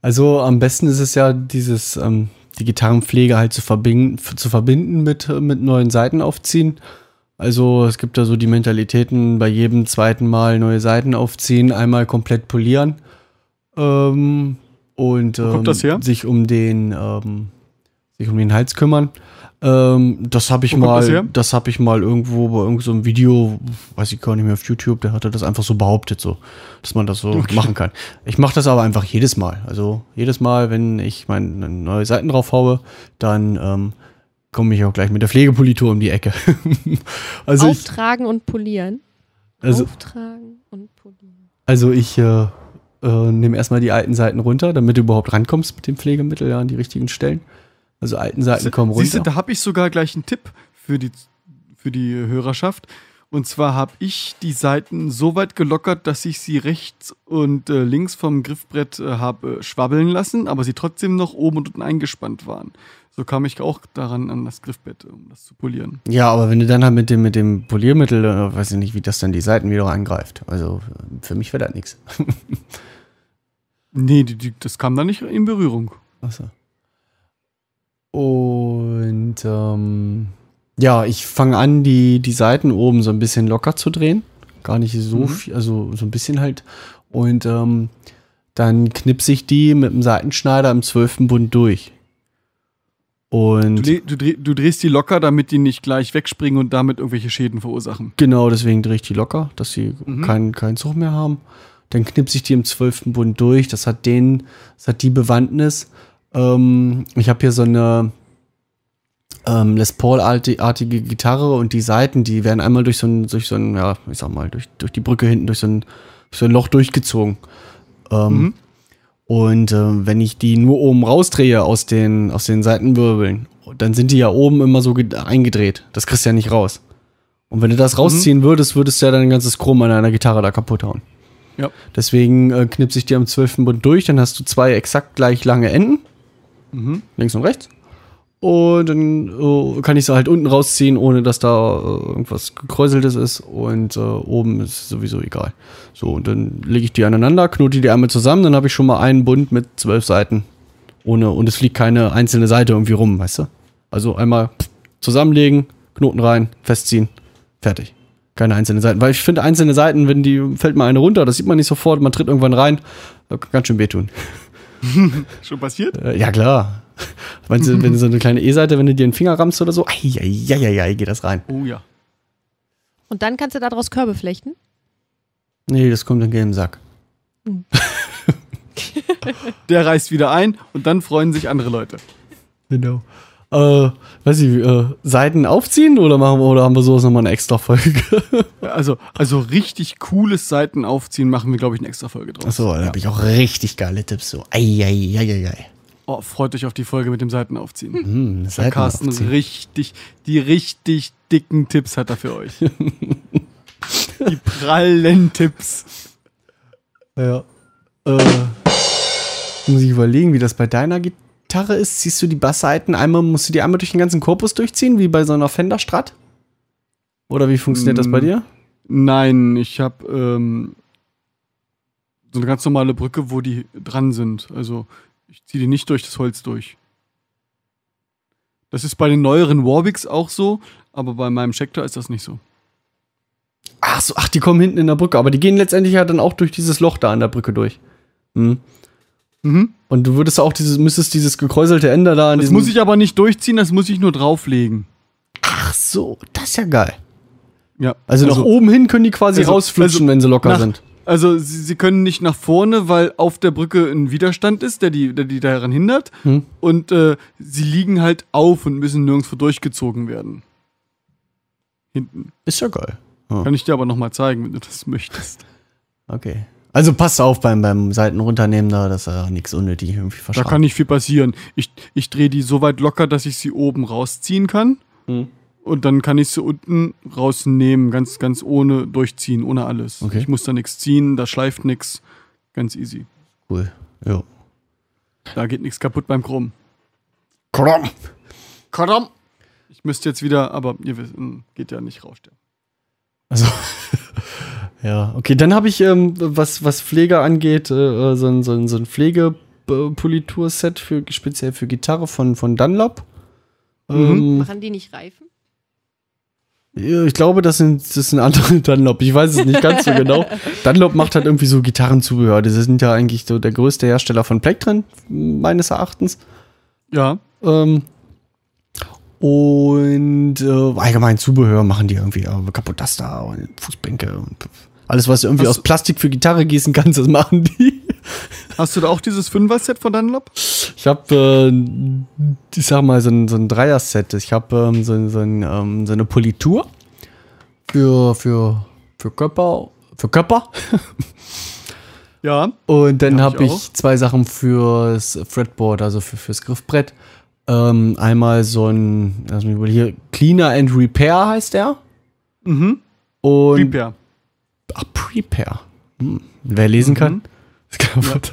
also am besten ist es ja, dieses, ähm, die Gitarrenpflege halt zu verbinden, zu verbinden mit, äh, mit neuen Seiten aufziehen. Also es gibt da so die Mentalitäten, bei jedem zweiten Mal neue Seiten aufziehen, einmal komplett polieren. Ähm, und ähm, sich um den ähm, sich um den Hals kümmern. Ähm, das habe ich Wo kommt das mal, das habe ich mal irgendwo bei irgendeinem so einem Video, weiß ich gar nicht mehr auf YouTube, der hatte das einfach so behauptet, so, dass man das so Okay. machen kann. Ich mache das aber einfach jedes Mal. Also jedes Mal, wenn ich meine neue Seiten drauf haue, dann ähm, komme ich auch gleich mit der Pflegepolitur um die Ecke. also ich, Auftragen und polieren. also, Auftragen und polieren. also ich äh, äh, nehme erstmal die alten Seiten runter, damit du überhaupt rankommst mit dem Pflegemittel ja, an die richtigen Stellen. Also alten Seiten kommen Siehst du, runter. da habe ich sogar gleich einen Tipp für die, für die Hörerschaft. Und zwar habe ich die Seiten so weit gelockert, dass ich sie rechts und äh, links vom Griffbrett äh, habe äh, schwabbeln lassen, aber sie trotzdem noch oben und unten eingespannt waren. So kam ich auch daran an das Griffbett, um das zu polieren. Ja, aber wenn du dann halt mit dem, mit dem Poliermittel, äh, weiß ich nicht, wie das dann die Seiten wieder angreift. Also äh, für mich wäre das nichts. Nee, die, die, das kam da nicht in Berührung. Achso. Und ähm, ja, ich fange an, die, die Seiten oben so ein bisschen locker zu drehen. Gar nicht so Mhm. viel, also so ein bisschen halt. Und ähm, dann knipse ich die mit dem Seitenschneider im zwölften Bund durch. Du, Und du, dreh, du drehst die locker, damit die nicht gleich wegspringen und damit irgendwelche Schäden verursachen. genau deswegen drehe ich die locker, dass sie Mhm. keinen keinen Zug mehr haben. Dann knipse ich die im zwölften Bund durch. Das hat den, das hat die Bewandtnis. Ähm, ich habe hier so eine ähm, Les Paul-artige Gitarre und die Seiten, die werden einmal durch so ein, durch so ein, ja, ich sag mal, durch, durch die Brücke hinten, durch so ein, durch so ein Loch durchgezogen. Ähm, Mhm. Und äh, wenn ich die nur oben rausdrehe aus den, aus den Seitenwirbeln, dann sind die ja oben immer so ge- eingedreht. Das kriegst du ja nicht raus. Und wenn du das rausziehen würdest, würdest du ja dein ganzes Chrom an deiner Gitarre da kaputt hauen. Ja. Deswegen äh, knipse ich dir am 12. Bund durch, dann hast du zwei exakt gleich lange Enden, Mhm. links und rechts. Und dann äh, kann ich sie halt unten rausziehen, ohne dass da äh, irgendwas gekräuseltes ist. Und äh, oben ist sowieso egal. So, und dann lege ich die aneinander, knote die einmal zusammen, dann habe ich schon mal einen Bund mit zwölf Seiten. Ohne, und es fliegt keine einzelne Seite irgendwie rum, weißt du? Also einmal zusammenlegen, Knoten rein, festziehen, fertig. Keine einzelnen Seiten. Weil ich finde, einzelne Seiten, wenn die fällt mal eine runter, das sieht man nicht sofort, man tritt irgendwann rein, kann ganz schön wehtun. Schon passiert? Äh, ja, klar. Wenn, sie, wenn so eine kleine E-Seite, wenn du dir den Finger rammst oder so, ei, geht das rein. Oh ja. Und dann kannst du daraus Körbe flechten. Nee, das kommt dann im Sack. Der reißt wieder ein und dann freuen sich andere Leute. Genau. Äh, weiß ich, äh, Seiten aufziehen oder machen wir, oder haben wir sowas nochmal eine extra Folge? Also, also richtig cooles Seiten aufziehen machen wir, glaube ich, eine extra Folge draus. Achso, da ja. habe ich auch richtig geile Tipps. So, ei, ei, ei, ei, ei. Oh, freut euch auf die Folge mit dem Seiten aufziehen. Hm, Seiten Carsten aufziehen. richtig, die richtig dicken Tipps hat er für euch. die prallen Tipps. Ja. Äh, muss ich überlegen, wie das bei deiner Gitarre ist. Ziehst du die Bassseiten einmal, musst du die einmal durch den ganzen Korpus durchziehen, wie bei so einer Fender Strat? Oder wie funktioniert das bei Mm. dir? Nein, ich habe ähm, so eine ganz normale Brücke, wo die dran sind. Also ich ziehe die nicht durch das Holz durch. Das ist bei den neueren Warbix auch so, aber bei meinem Schecter ist das nicht so. Ach so, ach, die kommen hinten in der Brücke, aber die gehen letztendlich ja dann auch durch dieses Loch da an der Brücke durch. Hm. Mhm. Und du würdest auch dieses, müsstest dieses gekräuselte Ende da an Das muss ich aber nicht durchziehen, das muss ich nur drauflegen. Ach so, das ist ja geil. Ja. Also, nach oben hin können die quasi also- rausflutschen, also wenn sie locker nach- sind. Also sie, sie können nicht nach vorne, weil auf der Brücke ein Widerstand ist, der die, der die daran hindert. Hm. Und äh, sie liegen halt auf und müssen nirgendwo durchgezogen werden. Hinten. Ist ja geil. Ja. Kann ich dir aber nochmal zeigen, wenn du das möchtest. Okay. Also passt auf beim, beim Seiten runternehmen da, dass er nichts unnötig irgendwie Da verschraubt. kann nicht viel passieren. Ich, ich drehe die so weit locker, dass ich sie oben rausziehen kann. Hm. Und dann kann ich sie unten rausnehmen, ganz, ganz ohne durchziehen, ohne alles. Okay. Ich muss da nichts ziehen, da schleift nichts. Ganz easy. Cool. Ja. Da geht nichts kaputt beim Chrom. Kram. Kadam! Ich müsste jetzt wieder, aber ihr wisst, hm, geht ja nicht raus. der. Also, ja, okay, dann habe ich, ähm, was, was Pflege angeht, äh, so ein, so ein, so ein Pflegepolitur-Set für, speziell für Gitarre von, von Dunlop. Ähm, Machen die nicht Reifen? Ich glaube, das sind, das sind andere Dunlop. Ich weiß es nicht ganz so genau. Dunlop macht halt irgendwie so Gitarrenzubehör. Die sind ja eigentlich so der größte Hersteller von Plektren, meines Erachtens. Ja, Ähm, und äh, allgemein Zubehör machen die irgendwie äh, Kapottaster und Fußbänke und alles, was du irgendwie Hast aus Plastik für Gitarre gießen kannst, das machen die. hast du da auch dieses Fünfer-Set von Dunlop? Ich habe, äh, ich sag mal, so ein, so ein Dreier-Set. Ich habe ähm, so, so, ein, ähm, so eine Politur für, für, für Körper, für Körper. Ja. Und dann Ja, hab habe ich ich, zwei Sachen fürs Fretboard, also für, fürs Griffbrett. Ähm, einmal so ein, lass mich mal hier, Cleaner and Repair heißt der. Mhm. Und Repair. Ach, Prepare. Hm. Wer lesen kann. Mhm. Man-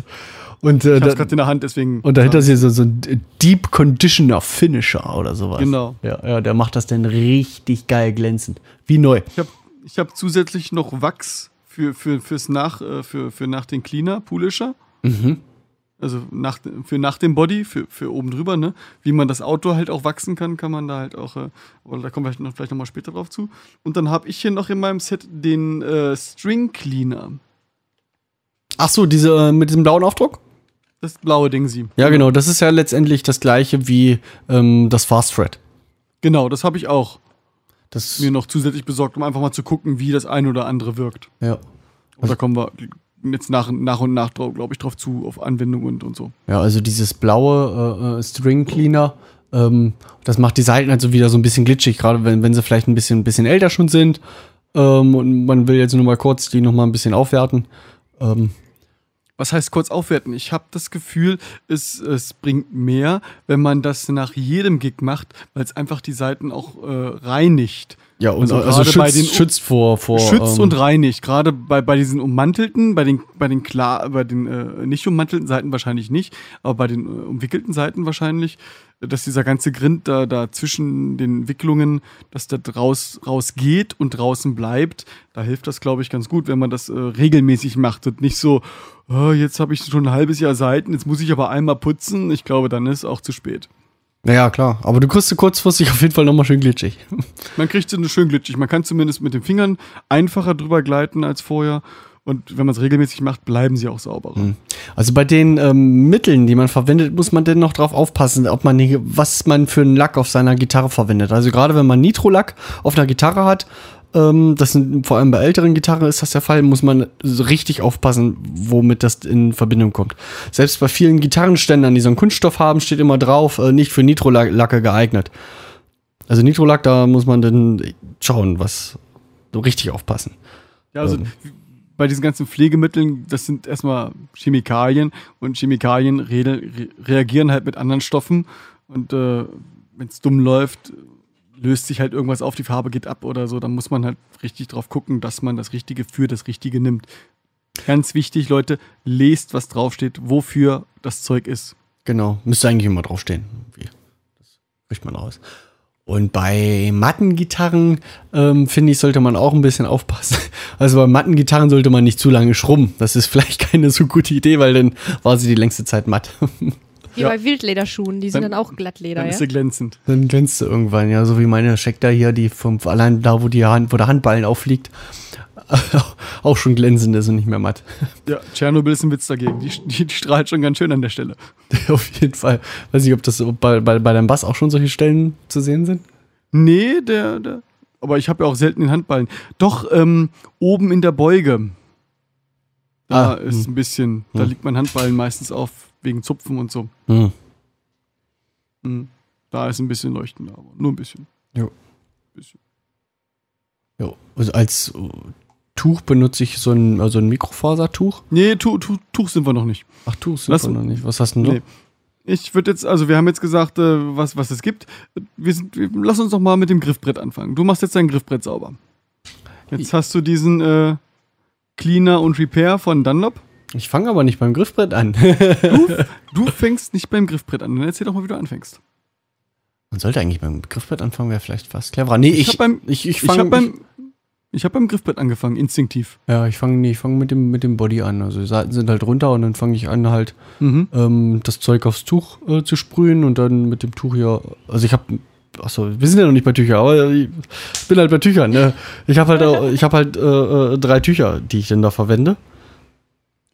Und, äh, Ich hab's gerade in der Hand, deswegen. und dahinter ist hier so, so ein Deep Conditioner Finisher oder sowas. Genau. Ja, ja, der macht das dann richtig geil glänzend. Wie neu. Ich habe ich hab zusätzlich noch Wachs für, für, fürs nach, äh, für, für nach den Cleaner, Poolisher. Mhm. Also nach, für nach dem Body, für, für oben drüber, ne? Wie man das Auto halt auch wachsen kann, kann man da halt auch, äh, aber da kommen wir vielleicht noch, vielleicht noch mal später drauf zu. Und dann habe ich hier noch in meinem Set den äh, String Cleaner. Ach so, diese äh, mit diesem blauen Aufdruck? Das blaue Ding sie. Ja, genau. Das ist ja letztendlich das gleiche wie ähm, das Fast Thread. Genau, das habe ich auch Das, mir noch zusätzlich besorgt, um einfach mal zu gucken, wie das ein oder andere wirkt. ja. Und da kommen wir jetzt nach, nach und nach, glaube ich, drauf zu, auf Anwendung und, und so. Ja, also dieses blaue äh, äh, String Cleaner, ähm, das macht die Seiten halt so wieder so ein bisschen glitschig, gerade wenn, wenn sie vielleicht ein bisschen, ein bisschen älter schon sind. Ähm, und man will jetzt nur mal kurz die noch mal ein bisschen aufwerten. Ähm, Was heißt kurz aufwerten? Ich habe das Gefühl, es, es bringt mehr, wenn man das nach jedem Gig macht, weil es einfach die Seiten auch äh, reinigt. Ja, und Also also, schützt, bei den- schützt vor, vor Schützt ähm, und reinigt. Gerade bei, bei diesen ummantelten, bei den, bei den klar, bei den äh, nicht ummantelten Seiten wahrscheinlich nicht, aber bei den äh, umwickelten Seiten wahrscheinlich, dass dieser ganze Grind da, da zwischen den Wicklungen, dass der raus, rausgeht und draußen bleibt, da hilft das, glaube ich, ganz gut, wenn man das äh, regelmäßig macht und nicht so, oh, jetzt habe ich schon ein halbes Jahr Seiten, jetzt muss ich aber einmal putzen. Ich glaube, dann ist auch zu spät. Ja, klar. Aber du kriegst sie kurzfristig auf jeden Fall noch mal schön glitschig. Man kriegt sie schön glitschig. Man kann zumindest mit den Fingern einfacher drüber gleiten als vorher. Und wenn man es regelmäßig macht, bleiben sie auch sauberer. Also bei den ähm, Mitteln, die man verwendet, muss man denn noch drauf aufpassen, ob man was man für einen Lack auf seiner Gitarre verwendet. Also gerade wenn man Nitro-Lack auf einer Gitarre hat, das sind vor allem bei älteren Gitarren ist das der Fall, muss man richtig aufpassen, womit das in Verbindung kommt. Selbst bei vielen Gitarrenständern, die so einen Kunststoff haben, steht immer drauf, äh, nicht für Nitro-Lacke geeignet. Also Nitro-Lack, da muss man dann schauen, was so richtig aufpassen. Ja, also Ähm. bei diesen ganzen Pflegemitteln, das sind erstmal Chemikalien und Chemikalien re reagieren halt mit anderen Stoffen und äh, wenn es dumm läuft, löst sich halt irgendwas auf, die Farbe geht ab oder so, dann muss man halt richtig drauf gucken, dass man das Richtige für das Richtige nimmt. Ganz wichtig, Leute, lest, was draufsteht, wofür das Zeug ist. Genau, müsste eigentlich immer draufstehen. Das kriegt man raus. Und bei Mattengitarren, ähm, finde ich, sollte man auch ein bisschen aufpassen. Also bei Mattengitarren sollte man nicht zu lange schrubben. Das ist vielleicht keine so gute Idee, weil dann war sie die längste Zeit matt. Wie Ja. bei Wildlederschuhen, die sind Dann- dann, auch Glattleder, Dann ja? ist sie glänzend. dann glänzt sie irgendwann, ja, so wie meine Schecter hier, die vom, allein da, wo, die Hand, wo der Handballen aufliegt, auch schon glänzend ist und nicht mehr matt. Ja, Tschernobyl ist ein Witz dagegen. Die, die, die strahlt schon ganz schön an der Stelle. Auf jeden Fall. Weiß nicht, ob das bei, bei, bei deinem Bass auch schon solche Stellen zu sehen sind. Nee, der, der. Aber ich habe ja auch selten den Handballen. Doch, ähm, oben in der Beuge. Da Ah, ist hm. ein bisschen, da Hm. liegt mein Handballen meistens auf wegen Zupfen und so. Hm. Da ist ein bisschen leuchtender, aber nur ein bisschen. Jo. bisschen. Jo. Also als äh, Tuch benutze ich so ein, also ein Mikrofasertuch. Nee, tu, tu, Tuch sind wir noch nicht. Ach, Tuch sind Lass- wir noch nicht. Was hast du denn Nee. Ich würde jetzt, also wir haben jetzt gesagt, äh, was, was es gibt. Wir sind, wir, lass uns doch mal mit dem Griffbrett anfangen. Du machst jetzt dein Griffbrett sauber. Jetzt hast du diesen äh, Cleaner und Repair von Dunlop. Ich fange aber nicht beim Griffbrett an. Du fängst nicht beim Griffbrett an. Dann erzähl doch mal, wie du anfängst. Man sollte eigentlich beim Griffbrett anfangen, wäre vielleicht fast cleverer. Nee, Ich ich, beim- ich, ich Ich habe fange beim, ich hab beim Griffbrett angefangen, instinktiv. ja, ich fange nee, ich fang mit, dem, mit dem Body an. Also die Seiten sind halt runter und dann fange ich an, halt Mhm. ähm, das Zeug aufs Tuch äh, zu sprühen und dann mit dem Tuch hier. Also ich habe, achso, wir sind ja noch nicht bei Tüchern, aber ich bin halt bei Tüchern. Ne? Ich habe halt, ich habe halt äh, äh, drei Tücher, die ich dann da verwende.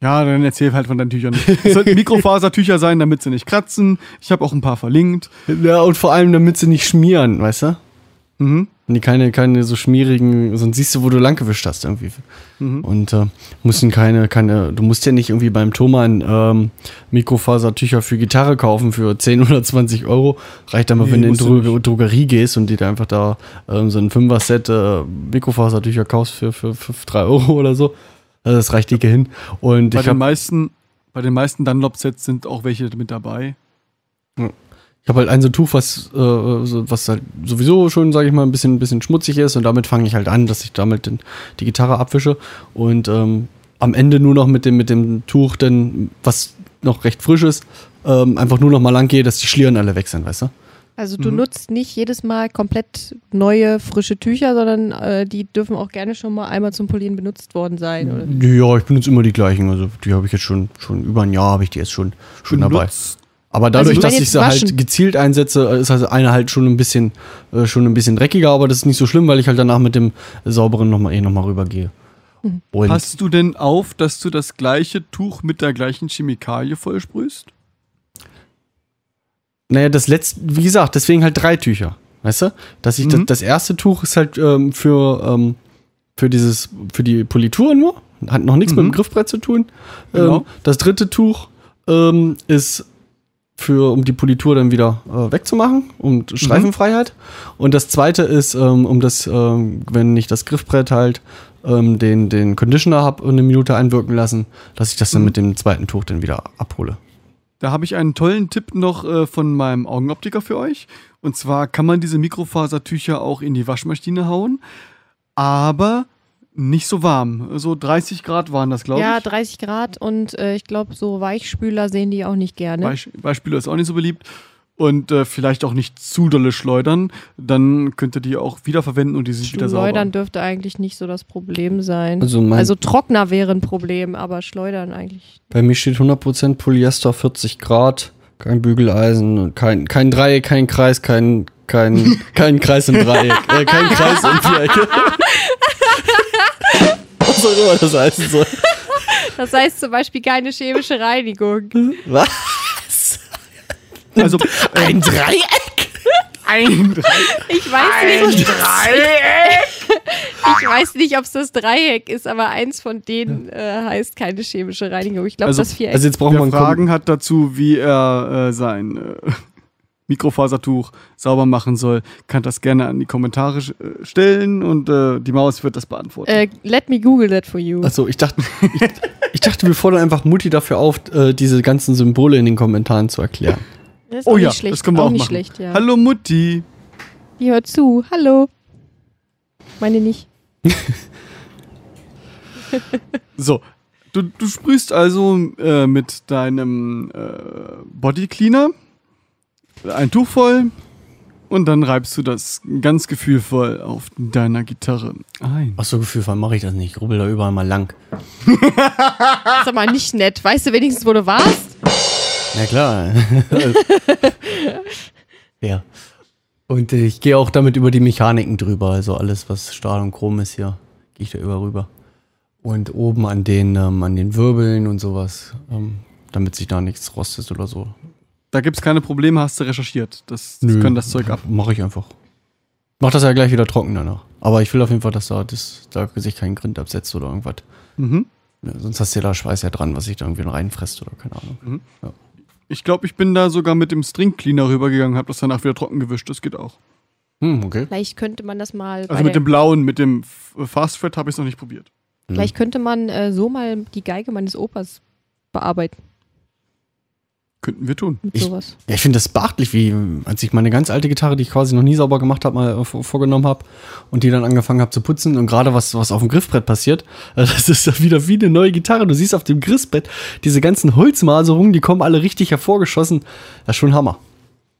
Ja, dann erzähl halt von deinen Tüchern. Es sollten Mikrofasertücher sein, damit sie nicht kratzen. Ich habe auch ein paar verlinkt. Ja, und vor allem, damit sie nicht schmieren, weißt du? Mhm. Die keine, keine so schmierigen, sonst siehst du, wo du lang gewischt hast irgendwie. Mhm. Und äh, mussten keine, keine, du musst ja nicht irgendwie beim Thomann ähm, Mikrofasertücher für Gitarre kaufen für 10 oder 20 Euro. Reicht aber, Nee, wenn du in du Dro. Drogerie gehst und dir da einfach da ähm, so ein Fünfer-Set äh, Mikrofasertücher kaufst für, für, für 3 Euro oder so. Also das reicht dicke hin. Und Bei den habe meisten, bei den meisten Dunlop-Sets sind auch welche mit dabei. Ich hab halt ein so ein Tuch, was, äh, so, was halt sowieso schon, sage ich mal, ein bisschen, ein bisschen schmutzig ist und damit fange ich halt an, dass ich damit den, die Gitarre abwische und ähm, am Ende nur noch mit dem, mit dem Tuch, denn, was noch recht frisch ist, ähm, einfach nur noch mal lang gehe, dass die Schlieren alle weg sind, weißt du? Also du Mhm. nutzt nicht jedes Mal komplett neue, frische Tücher, sondern äh, die dürfen auch gerne schon mal einmal zum Polieren benutzt worden sein. Oder? Ja, ich benutze immer die gleichen. Also die habe ich jetzt schon, schon über ein Jahr habe ich die jetzt schon, schon dabei. Benutzt. Aber dadurch, Also ich meine dass ich sie halt waschen. gezielt einsetze, ist also eine halt schon ein bisschen, äh, schon ein bisschen dreckiger, aber das ist nicht so schlimm, weil ich halt danach mit dem sauberen nochmal eh nochmal rübergehe. Mhm. Und Passt du denn auf, dass du das gleiche Tuch mit der gleichen Chemikalie vollsprühst? naja, das letzte, wie gesagt, deswegen halt drei Tücher. Weißt du? Dass ich das, Mhm. das erste Tuch ist halt ähm, für, ähm, für dieses, für die Politur nur. Hat noch nichts mit Mhm. dem Griffbrett zu tun. Genau. Ähm, das dritte Tuch ähm, ist für, um die Politur dann wieder äh, wegzumachen, um Streifenfreiheit. Und das zweite ist, ähm, um das, ähm, wenn ich das Griffbrett halt ähm, den, den Conditioner habe eine Minute einwirken lassen, dass ich das dann Mhm. mit dem zweiten Tuch dann wieder abhole. Da habe ich einen tollen Tipp noch äh, von meinem Augenoptiker für euch. Und zwar kann man diese Mikrofasertücher auch in die Waschmaschine hauen, aber nicht so warm. So 30 Grad waren das, glaube Ja, ich. 30 Grad und äh, ich glaube, so Weichspüler sehen die auch nicht gerne. Beisp Beispiele ist auch nicht so beliebt. Und äh, vielleicht auch nicht zu dolle schleudern. Dann könnt ihr die auch wiederverwenden und die sind wieder sauber. Schleudern dürfte eigentlich nicht so das Problem sein. Also Also, Trockner wäre ein Problem, aber Schleudern eigentlich. Bei mir steht 100% Polyester, 40 Grad, kein Bügeleisen, kein, kein Dreieck, kein Kreis, kein, kein, kein Kreis im Dreieck, äh, kein Kreis im Viereck. Was auch immer das heißen soll. Das heißt zum Beispiel keine chemische Reinigung. Was? Also Ein Dreieck? ein Ich weiß nicht. Ich weiß nicht, ob es das Dreieck ist, aber eins von denen äh, heißt keine chemische Reinigung. Ich glaube, Also- das Viereck. Also jetzt braucht Wer man Fragen hat dazu, wie er äh, sein äh, Mikrofasertuch sauber machen soll, kann das gerne an die Kommentare stellen und äh, die Maus wird das beantworten. äh, let me Google that for you. Also ich dachte, ich, ich dachte, wir fordern einfach Mutti dafür auf, äh, diese ganzen Symbole in den Kommentaren zu erklären. Das ist oh auch ja, nicht schlecht. das können wir auch, nicht machen. schlecht, ja. Hallo Mutti. Die hört zu. Hallo. Meine nicht. So, du, du sprühst also äh, mit deinem äh, Body Cleaner ein Tuch voll und dann reibst du das ganz gefühlvoll auf deiner Gitarre ein. Ach so, gefühlvoll mache ich das nicht. Ich rubbel da überall mal lang. Das ist aber nicht nett. Weißt du wenigstens, wo du warst? Na klar. ja. Und ich gehe auch damit über die Mechaniken drüber. Also alles, was Stahl und Chrom ist hier, gehe ich da über rüber. Und oben an den, ähm, an den Wirbeln und sowas, ähm, damit sich da nichts rostet oder so. Da gibt's keine Probleme, hast du recherchiert. Das, das Nö. können das Zeug ab. Mache ich einfach. Mach das ja gleich wieder trocken danach. Aber ich will auf jeden Fall, dass da, das, da sich kein Grind absetzt oder irgendwas. Mhm. Ja, sonst hast du ja da Schweiß ja dran, was sich da irgendwie reinfresst oder keine Ahnung. Ich glaube, ich bin da sogar mit dem String Cleaner rübergegangen, habe das danach wieder trocken gewischt. Das geht auch. Hm, okay. Vielleicht könnte man das mal. Also mit dem blauen, mit dem Fast Fred habe ich es noch nicht probiert. Vielleicht könnte man äh, so mal die Geige meines Opas bearbeiten. Könnten wir tun. Mit Ich- sowas. Ja, ich finde das beachtlich, wie als ich meine ganz alte Gitarre, die ich quasi noch nie sauber gemacht habe, mal äh, vor- vorgenommen habe und die dann angefangen habe zu putzen und gerade was, was auf dem Griffbrett passiert, äh, das ist ja wieder wie eine neue Gitarre. Du siehst auf dem Griffbrett diese ganzen Holzmaserungen, die kommen alle richtig hervorgeschossen. Das ist schon Hammer.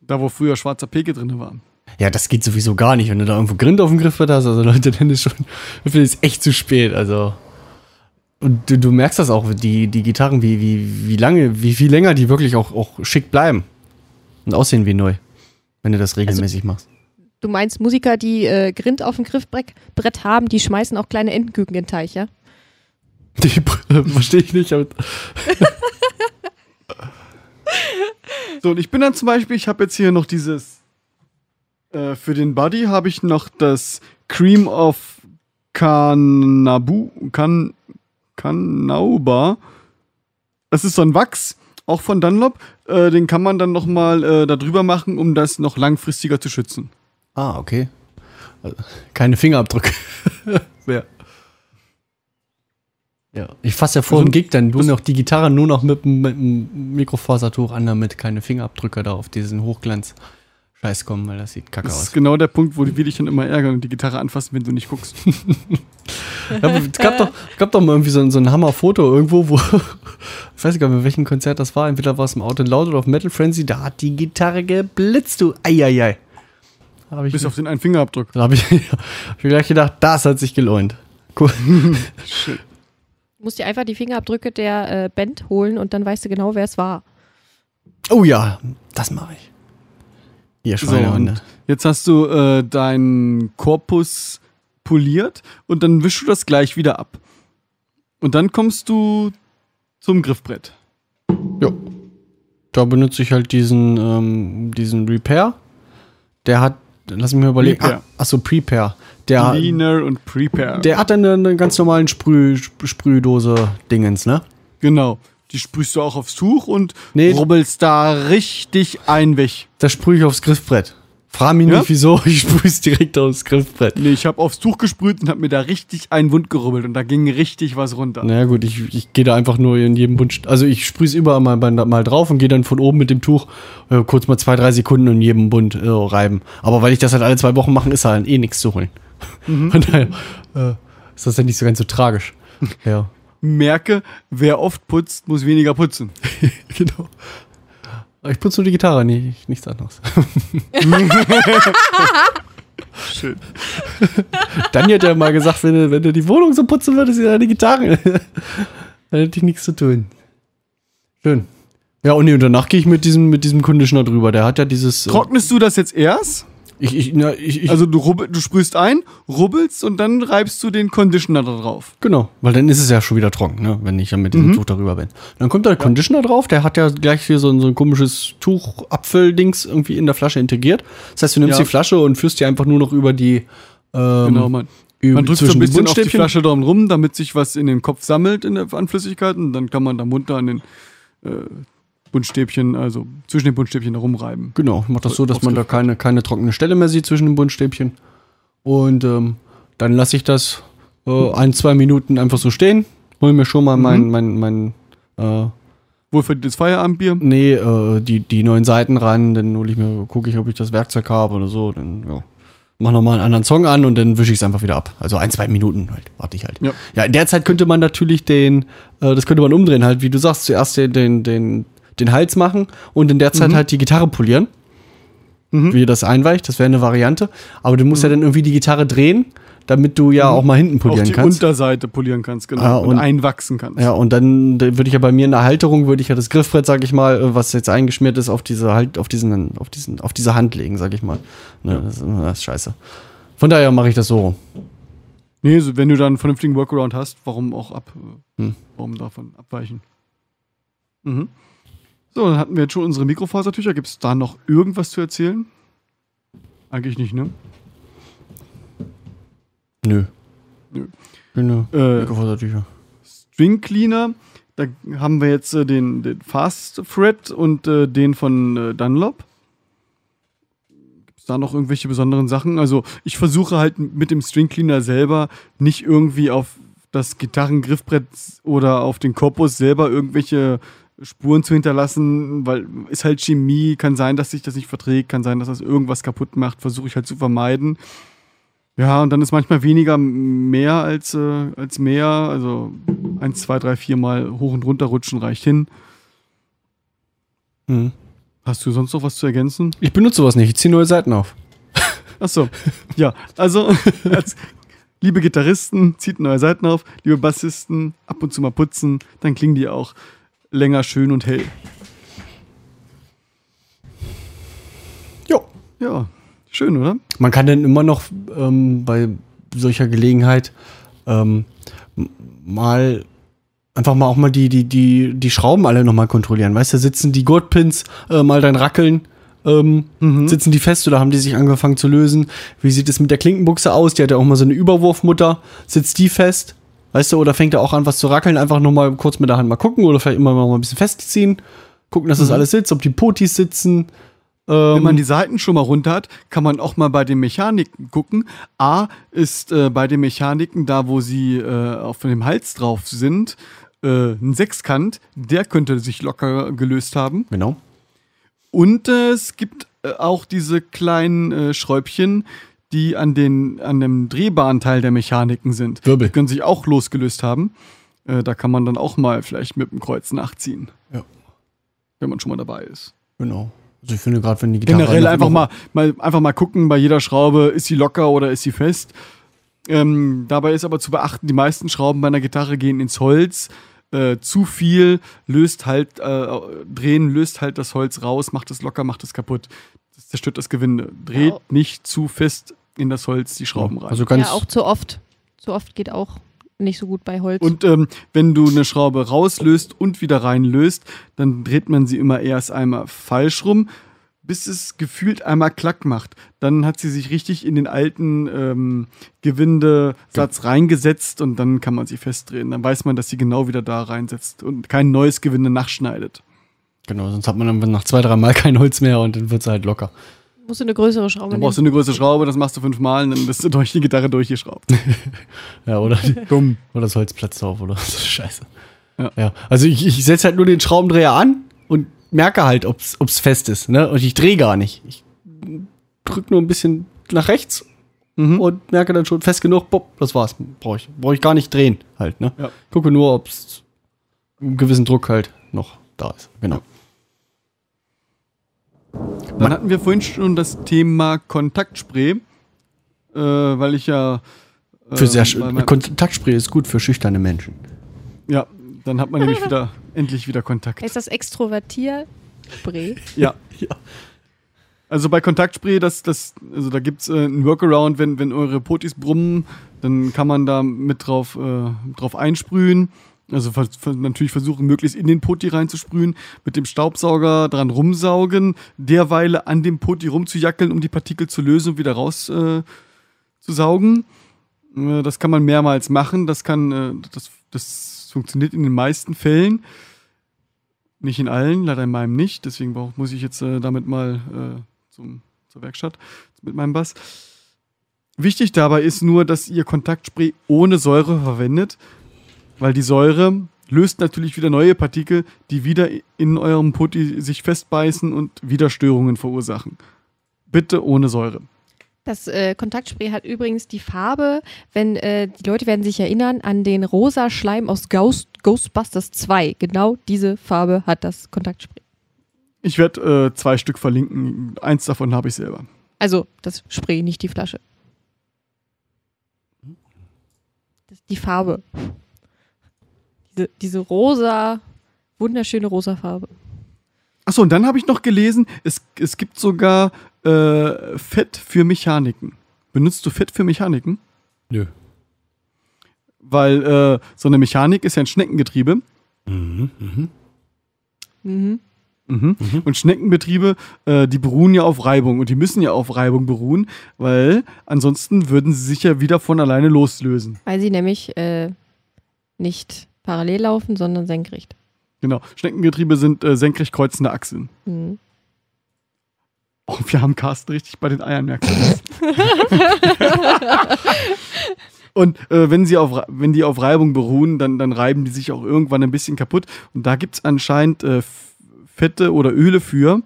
Da, wo früher schwarzer Peke drin war. Ja, das geht sowieso gar nicht, wenn du da irgendwo Grind auf dem Griffbrett hast. Also Leute, dann ist schon, dann finde ich es echt zu spät. Also und du, du merkst das auch, die, die Gitarren, wie, wie, wie lange, wie viel länger die wirklich auch, auch schick bleiben und aussehen wie neu, wenn du das regelmäßig machst. Du meinst Musiker, die äh, Grind auf dem Griffbrett Brett haben, die schmeißen auch kleine Entenküken in den Teich, ja? Die verstehe ich nicht. Aber So, und ich bin dann zum Beispiel, ich habe jetzt hier noch dieses, äh, für den Buddy habe ich noch das Cream of Kanabu, kan, Kanauba. Das ist so ein Wachs, auch von Dunlop. Äh, den kann man dann nochmal äh, da drüber machen, um das noch langfristiger zu schützen. ah, okay. Also, keine Fingerabdrücke. ja. Ja, ich fasse ja vor Also, im Gig dann nur noch die Gitarre nur noch mit, dem- mit einem Mikrofasertuch an, damit keine Fingerabdrücke da auf diesen Hochglanz-Scheiß kommen, weil das sieht kacke Das aus. ist genau der Punkt, wo wir dich dann immer ärgern und die Gitarre anfassen, wenn du nicht guckst. Ja, es gab doch, gab doch mal irgendwie so, ein- so ein Hammer-Foto irgendwo, wo, ich weiß gar nicht, bei welchem Konzert das war, entweder war es im Out and Loud oder auf Metal Frenzy, da hat die Gitarre geblitzt, du, eieiei. Habe Bis auf den einen Fingerabdruck. da hab ich, hab ich mir gleich gedacht, das hat sich gelohnt. Cool. Du musst dir einfach die Fingerabdrücke der äh, Band holen und dann weißt du genau, wer es war. Oh ja, das mache ich. Ihr So, Schweinehunde. und jetzt hast du äh, deinen Korpus poliert und dann wischst du das gleich wieder ab. Und dann kommst du zum Griffbrett. ja. Da benutze ich halt diesen, ähm, diesen Repair. Der hat, lass mich mal überlegen. Repair. Ah, achso, Prepare. Der, Cleaner und Prepare. der hat dann eine, eine ganz normalen Sprüh, Sp- Sprühdose-Dingens, ne? genau. Die sprühst du auch aufs Tuch und Nee. rubbelst da richtig ein weg. Das sprühe ich aufs Griffbrett. Frag mich Ja? nicht, wieso. Ich sprühe es direkt aufs Griffbrett. Nee, ich habe aufs Tuch gesprüht und hab mir da richtig einen Wund gerubbelt und da ging richtig was runter. Naja, gut, ich, ich gehe da einfach nur in jedem Bund. Also, ich sprühe es überall mal, mal, drauf und gehe dann von oben mit dem Tuch äh, kurz mal zwei, drei Sekunden in jedem Bund äh, reiben. Aber weil ich das halt alle zwei Wochen mache, ist halt eh nichts zu holen. Von daher äh, ist das ja nicht so ganz so tragisch. ja, Merke, wer oft putzt, muss weniger putzen. genau. Ich putze nur die Gitarre, nee, nichts anderes. Schön. Dann hat er mal gesagt, wenn du, wenn du die Wohnung so putzen würdest wie deine Gitarre, dann hätte ich nichts zu tun. Schön. Ja, und, nee, und danach gehe ich mit diesem, mit diesem Conditioner drüber. Der hat ja dieses. äh, Trocknest du das jetzt erst? Ich, ich, na, ich, Also du, rubbel, du sprühst ein, rubbelst und dann reibst du den Conditioner da drauf. genau, weil dann ist es ja schon wieder trocken, ne, wenn ich dann mit diesem Tuch darüber bin. Dann kommt da der Conditioner drauf, der hat ja gleich hier so ein, so ein komisches Tuch-Apfel-Dings irgendwie in der Flasche integriert. Das heißt, du nimmst Ja. die Flasche und führst die einfach nur noch über die. Ähm, Genau, man. über, Man drückt so ein bisschen auf die. Flasche drum rum, damit sich was in den Kopf sammelt in der, an Flüssigkeiten. Dann kann man da munter an den äh, Buntstäbchen, also zwischen den Buntstäbchen herumreiben. Genau, ich mach das so, dass man da keine, keine trockene Stelle mehr sieht zwischen den Buntstäbchen. Und ähm, dann lasse ich das äh, ein, zwei Minuten einfach so stehen. Hol mir schon mal mein, mein, mein äh, Wohlverdientes Feierabendbier. nee, äh, die, die neuen Seiten ran, dann hol ich mir, gucke ich, ob ich das Werkzeug habe oder so. Dann, ja. Mach nochmal einen anderen Song an und dann wische ich es einfach wieder ab. Also ein, zwei Minuten halt, warte ich halt. Ja. ja, in der Zeit könnte man natürlich den, äh, das könnte man umdrehen, halt, wie du sagst, zuerst den, den, den, den Hals machen und in der Zeit halt die Gitarre polieren. Wie das einweicht, das wäre eine Variante. Aber du musst ja dann irgendwie die Gitarre drehen, damit du ja auch mal hinten polieren die kannst. Unterseite polieren kannst, genau. Ah, und, und- einwachsen kannst. Ja, und dann da würde ich ja bei mir in der Halterung, würde ich ja das Griffbrett, sag ich mal, äh, was jetzt eingeschmiert ist, auf diese halt, auf diesen, auf diesen, auf diese Hand legen, sag ich mal. Ne, das, ist, das ist scheiße. Von daher mache ich das so. Nee, so, wenn du dann einen vernünftigen Workaround hast, warum auch ab, Hm. warum davon abweichen? Mhm. So, dann hatten wir jetzt schon unsere Mikrofasertücher. Gibt es da noch irgendwas zu erzählen? Eigentlich nicht, ne? Nö. Nö. Äh, Mikrofasertücher. String Cleaner. Da haben wir jetzt äh, den, den Fast Thread und äh, den von äh, Dunlop. Gibt es da noch irgendwelche besonderen Sachen? Also ich versuche halt mit dem String Cleaner selber nicht irgendwie auf das Gitarrengriffbrett oder auf den Korpus selber irgendwelche Spuren zu hinterlassen, weil ist halt Chemie, kann sein, dass sich das nicht verträgt, kann sein, dass das irgendwas kaputt macht, versuche ich halt zu vermeiden. Ja, und dann ist manchmal weniger mehr als, äh, als mehr. Also eins, zwei, drei, vier Mal hoch und runter rutschen reicht hin. Mhm. Hast du sonst noch was zu ergänzen? Ich benutze sowas nicht, ich ziehe neue Seiten auf. Achso. ja, also als, liebe Gitarristen, zieht neue Seiten auf. Liebe Bassisten, ab und zu mal putzen. Dann klingen die auch länger schön und hell. Jo. Ja, schön, oder? Man kann dann immer noch ähm, bei solcher Gelegenheit ähm, mal einfach mal auch mal die, die, die, die Schrauben alle nochmal kontrollieren. Weißt du, sitzen die Gurtpins äh, mal dann rackeln, ähm, sitzen die fest oder haben die sich angefangen zu lösen? Wie sieht es mit der Klinkenbuchse aus? Die hat ja auch mal so eine Überwurfmutter. Sitzt die fest? Weißt du, oder fängt er auch an, was zu rackeln? Einfach nur mal kurz mit der Hand mal gucken oder vielleicht immer mal ein bisschen festziehen. Gucken, dass das alles sitzt, ob die Potis sitzen. Wenn Ähm, man die Seiten schon mal runter hat, kann man auch mal bei den Mechaniken gucken. A ist äh, bei den Mechaniken, da wo sie äh, auf dem Hals drauf sind, äh, ein Sechskant, der könnte sich locker gelöst haben. genau. Und äh, es gibt äh, auch diese kleinen äh, Schräubchen, die an, den, an dem drehbaren Teil der Mechaniken sind. Wirbel. Die können sich auch losgelöst haben. Äh, da kann man dann auch mal vielleicht mit dem Kreuz nachziehen. Ja. Wenn man schon mal dabei ist. Genau. Also ich finde gerade, wenn die Gitarre Generell einfach mal, mal, einfach mal gucken bei jeder Schraube, ist sie locker oder ist sie fest. Ähm, dabei ist aber zu beachten, die meisten Schrauben bei einer Gitarre gehen ins Holz. Äh, zu viel löst halt, äh, drehen löst halt das Holz raus, macht es locker, macht es kaputt. Das zerstört das Gewinde. Dreht Ja. nicht zu fest in das Holz die Schrauben rein. Also ganz ja, auch zu oft. Zu oft geht auch nicht so gut bei Holz. Und ähm, wenn du eine Schraube rauslöst und wieder reinlöst, dann dreht man sie immer erst einmal falsch rum, bis es gefühlt einmal Klack macht. Dann hat sie sich richtig in den alten ähm, Gewindesatz reingesetzt und dann kann man sie festdrehen. Dann weiß man, dass sie genau wieder da reinsetzt und kein neues Gewinde nachschneidet. Genau, sonst hat man dann nach zwei, drei Mal kein Holz mehr und dann wird es halt locker. Musst du eine größere Schraube Dann brauchst du eine größere Schraube, das machst du fünfmal und dann bist du durch die Gitarre durchgeschraubt. Ja, oder, die, Dumm. oder das Holz platzt auf oder so Scheiße. Ja. ja. Also ich, ich setze halt nur den Schraubendreher an und merke halt, ob es fest ist. Ne? Und ich drehe gar nicht. Ich drücke nur ein bisschen nach rechts Mhm. und merke dann schon fest genug, bopp, das war's. Brauche ich, brauch ich gar nicht drehen halt. Ne? Ja. Gucke nur, ob es einen gewissen Druck halt noch da ist. Genau. Dann hatten wir vorhin schon das Thema Kontaktspray, äh, weil ich ja. Für ähm, sehr man- Kontaktspray ist gut für schüchterne Menschen. Ja, dann hat man nämlich wieder endlich wieder Kontakt. Heißt das Extrovertier-Spray? Ja. Ja. Also bei Kontaktspray, das, das, also da gibt es äh, einen Workaround, wenn, wenn eure Potis brummen, dann kann man da mit drauf, äh, drauf einsprühen. Also natürlich versuchen, möglichst in den Poti reinzusprühen, mit dem Staubsauger dran rumsaugen, derweile an dem Poti rumzujackeln, um die Partikel zu lösen und wieder raus äh. Äh, das kann man mehrmals machen. Das kann, äh, das, das funktioniert in den meisten Fällen. Nicht in allen, leider in meinem nicht. Deswegen brauch, muss ich jetzt äh, damit mal äh, zum, zur Werkstatt mit meinem Bass. Wichtig dabei ist nur, dass ihr Kontaktspray ohne Säure verwendet, weil die Säure löst natürlich wieder neue Partikel, die wieder in eurem Putti sich festbeißen und wieder Störungen verursachen. Bitte ohne Säure. Das äh, Kontaktspray hat übrigens die Farbe, wenn äh, die Leute werden sich erinnern an den rosa Schleim aus Ghost, Ghostbusters 2. Genau diese Farbe hat das Kontaktspray. Ich werde äh, zwei Stück verlinken. Eins davon habe ich selber. Also das Spray, nicht die Flasche. Das die Farbe. Diese, diese rosa, wunderschöne rosa Farbe. Achso, und dann habe ich noch gelesen, es, es gibt sogar äh, Fett für Mechaniken. Benutzt du Fett für Mechaniken? Nö. Weil äh, so eine Mechanik ist ja ein Schneckengetriebe. Mhm, mhm. Mhm. Mhm. Und Schneckenbetriebe, äh, die beruhen ja auf Reibung und die müssen ja auf Reibung beruhen, weil ansonsten würden sie sich ja wieder von alleine loslösen. Weil sie nämlich äh, nicht parallel laufen, sondern senkrecht. Genau. Schneckengetriebe sind äh, senkrecht kreuzende Achseln. Mhm. Oh, wir haben Carsten richtig bei den Eiern, das? Und äh, wenn, sie auf, wenn die auf Reibung beruhen, dann, dann reiben die sich auch irgendwann ein bisschen kaputt. Und da gibt es anscheinend äh, Fette oder Öle für.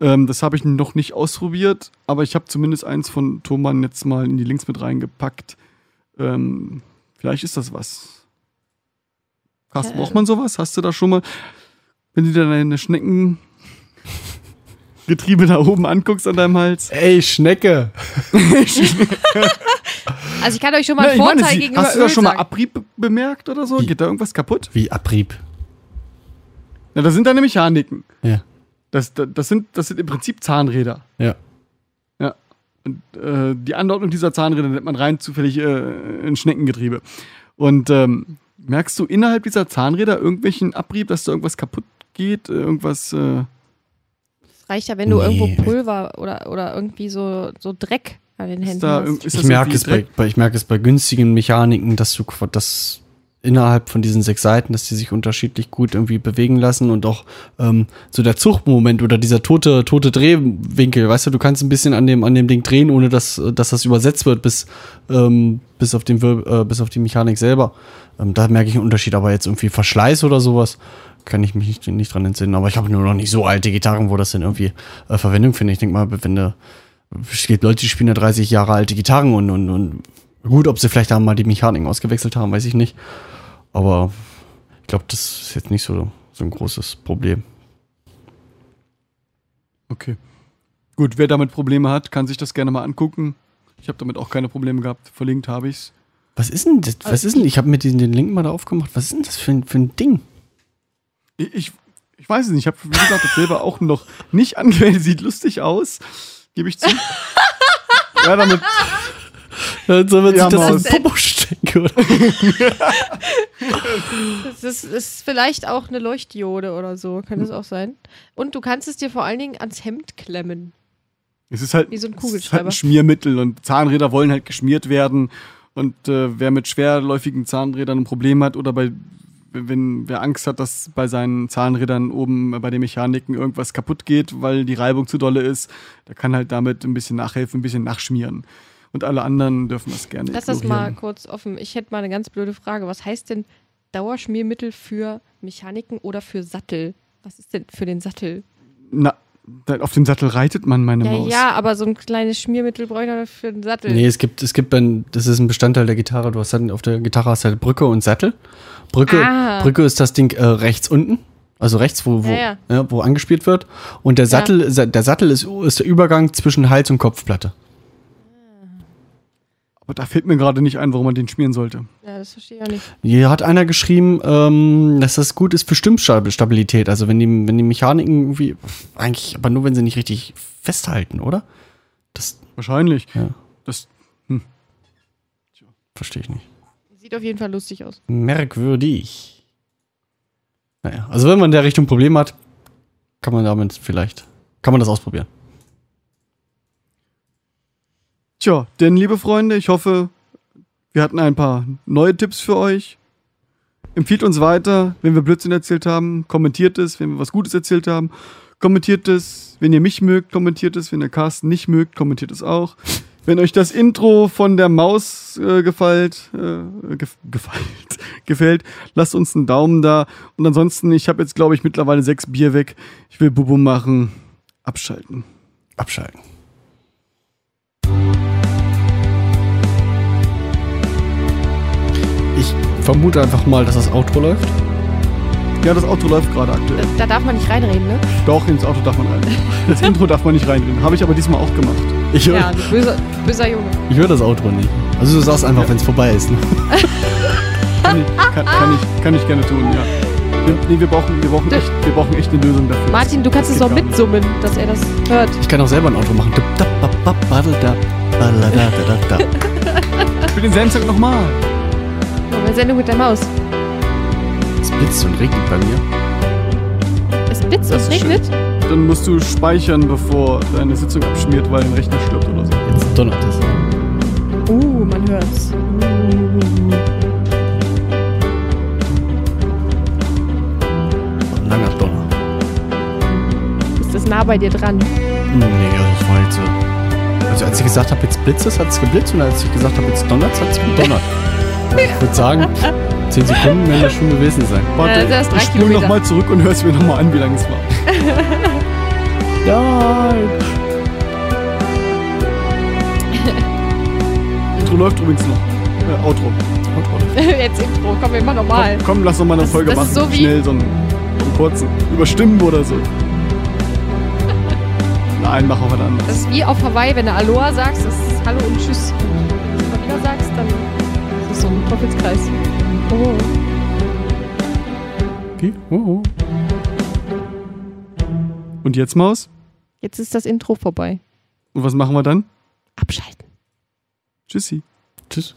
Ähm, das habe ich noch nicht ausprobiert, aber ich habe zumindest eins von Thomann jetzt mal in die Links mit reingepackt. Ähm, vielleicht ist das was. Carsten, Ja, braucht man sowas? Hast du da schon mal, wenn du dir deine Schneckengetriebe da oben anguckst an deinem Hals? Ey, Schnecke. Also ich kann euch schon mal einen meine, Vorteil sie- gegenüber hast du da schon mal. Abrieb be- bemerkt oder so? Wie? Geht da irgendwas kaputt? Wie Abrieb. Na, das sind deine Mechaniken. Ja. Das, das, das, sind, das sind im Prinzip Zahnräder. Ja. Ja. Und äh, die Anordnung dieser Zahnräder nennt man rein zufällig äh, ein Schneckengetriebe. Und ähm, merkst du innerhalb dieser Zahnräder irgendwelchen Abrieb, dass da irgendwas kaputt geht? Irgendwas. Äh, Das reicht ja, wenn du Nee. irgendwo Pulver oder, oder irgendwie so, so Dreck an den ist Händen da, hast. ist Ich merke, es bei, Dreck? bei, ich merke es bei günstigen Mechaniken, dass du das innerhalb von diesen sechs Seiten, dass die sich unterschiedlich gut irgendwie bewegen lassen und auch ähm, so der Zuchtmoment oder dieser tote, tote Drehwinkel, weißt du, du kannst ein bisschen an dem, an dem Ding drehen, ohne dass, äh, dass das übersetzt wird bis, ähm, bis, auf den, Wir- äh, bis auf die Mechanik selber. Ähm, da merke ich einen Unterschied, aber jetzt irgendwie Verschleiß oder sowas kann ich mich nicht, nicht dran entsinnen. Aber ich habe nur noch nicht so alte Gitarren, wo das dann irgendwie äh, Verwendung finde. Ich denke mal, wenn du es gibt Leute, die spielen ja 30 Jahre alte Gitarren und, und, und gut, ob sie vielleicht da mal die Mechaniken ausgewechselt haben, weiß ich nicht. Aber ich glaube, das ist jetzt nicht so, so ein großes Problem. Okay. Gut, wer damit Probleme hat, kann sich das gerne mal angucken. Ich habe damit auch keine Probleme gehabt. Verlinkt habe ich's. Was ist denn das? Was ist denn? Ich habe mir den, den Link mal da aufgemacht. Was ist denn das für ein, für ein Ding? Ich, ich, ich weiß es nicht. Ich habe, wie gesagt, das selber auch noch nicht angewendet. Sieht lustig aus. Gebe ich zu. ja, damit. Soll man Ja, sich das in den Popo stecken, oder? Das ist, ist vielleicht auch eine Leuchtdiode oder so, kann das auch sein. Und du kannst es dir vor allen Dingen ans Hemd klemmen. Es ist halt, Wie so ein es ist halt Kugelschreiber. ein Schmiermittel und Zahnräder wollen halt geschmiert werden. Und äh, wer mit schwerläufigen Zahnrädern ein Problem hat oder bei, wenn wer Angst hat, dass bei seinen Zahnrädern oben bei den Mechaniken irgendwas kaputt geht, weil die Reibung zu dolle ist, der kann halt damit ein bisschen nachhelfen, ein bisschen nachschmieren. Und alle anderen dürfen das gerne Lass das mal ignorieren. kurz offen. Ich hätte mal eine ganz blöde Frage. Was heißt denn Dauerschmiermittel für Mechaniken oder für Sattel? Was ist denn für den Sattel? Na, auf dem Sattel reitet man meine Ja, Maus. ja, aber so ein kleines Schmiermittel brauche ich noch für den Sattel. Nee, es gibt, es gibt ein, das ist ein Bestandteil der Gitarre. Du hast dann auf der Gitarre hast halt Brücke und Sattel. Brücke, Ah. Brücke ist das Ding äh, rechts unten. Also rechts, wo, wo, Ja, ja, wo angespielt wird. Und der Sattel, sa- der Sattel ist, ist der Übergang zwischen Hals und Kopfplatte. Aber da fällt mir gerade nicht ein, warum man den schmieren sollte. Ja, das verstehe ich auch nicht. Hier hat einer geschrieben, ähm, dass das gut ist für Stimmstabilität. Also wenn die, wenn die Mechaniken irgendwie, eigentlich, aber nur wenn sie nicht richtig festhalten, oder? Das Wahrscheinlich. Ja. Das, verstehe ich nicht. Sieht auf jeden Fall lustig aus. Merkwürdig. Naja, also wenn man in der Richtung Probleme hat, kann man damit vielleicht, kann man das ausprobieren. Tja, denn liebe Freunde, ich hoffe, wir hatten ein paar neue Tipps für euch. Empfiehlt uns weiter, wenn wir Blödsinn erzählt haben. Kommentiert es, wenn wir was Gutes erzählt haben. Kommentiert es, wenn ihr mich mögt, kommentiert es. Wenn ihr Carsten nicht mögt, kommentiert es auch. Wenn euch das Intro von der Maus äh, gefällt, äh, gef gefällt, gefällt, lasst uns einen Daumen da. Und ansonsten, ich habe jetzt, glaube ich, mittlerweile sechs Bier weg. Ich will Bubu machen. Abschalten. Abschalten. Ich vermute einfach mal, dass das Outro läuft. Ja, das Auto läuft gerade aktuell. Da, da darf man nicht reinreden, ne? Doch, ins Auto darf man rein. Das Intro darf man nicht reindrehen. Habe ich aber diesmal auch gemacht. Ich höre Ja, du böser, böser Junge. ich hör das Outro nicht. Also du sagst einfach, Ja. wenn es vorbei ist. Ne? Kann ich, kann, kann ich, kann ich gerne tun, ja. Wir, nee, wir brauchen, wir, brauchen echt, wir brauchen echt eine Lösung dafür. Martin, du kannst es auch gar nicht. mitsummen, dass er das hört. Ich kann auch selber ein Outro machen. Für den Samstag nochmal eine Sendung mit der Maus. Es blitzt und regnet bei mir. Es blitzt und regnet? Dann musst du speichern, bevor deine Sitzung abschmiert, weil dein Rechner stirbt oder so. Jetzt donnert es. Uh, man hört's. Uh. Langer Donner. Ist das nah bei dir dran? Nee, also das war jetzt so. Also als ich gesagt habe, jetzt blitzt es, hat es geblitzt und als ich gesagt habe, jetzt donnert es, hat es gedonnert. Ich würde sagen, 10 Sekunden werden das schon gewesen sein. Warte, drei ich spule nochmal zurück und hör's mir nochmal an, wie lange es war. Nein! Intro läuft übrigens noch. Äh, Outro. jetzt Intro, komm, wir machen nochmal. Komm, lass noch mal eine Das- Folge das machen. ist so wie- Schnell, so einen, einen kurzen. Über Stimmen oder so. Nein, mach auch was anderes. Das ist wie auf Hawaii, wenn du Aloha sagst, das ist Hallo und Tschüss. Teufelskreis. Oh. Wie? Oh, oh. Und jetzt, Maus? Jetzt ist das Intro vorbei. Und was machen wir dann? Abschalten. Tschüssi. Tschüss.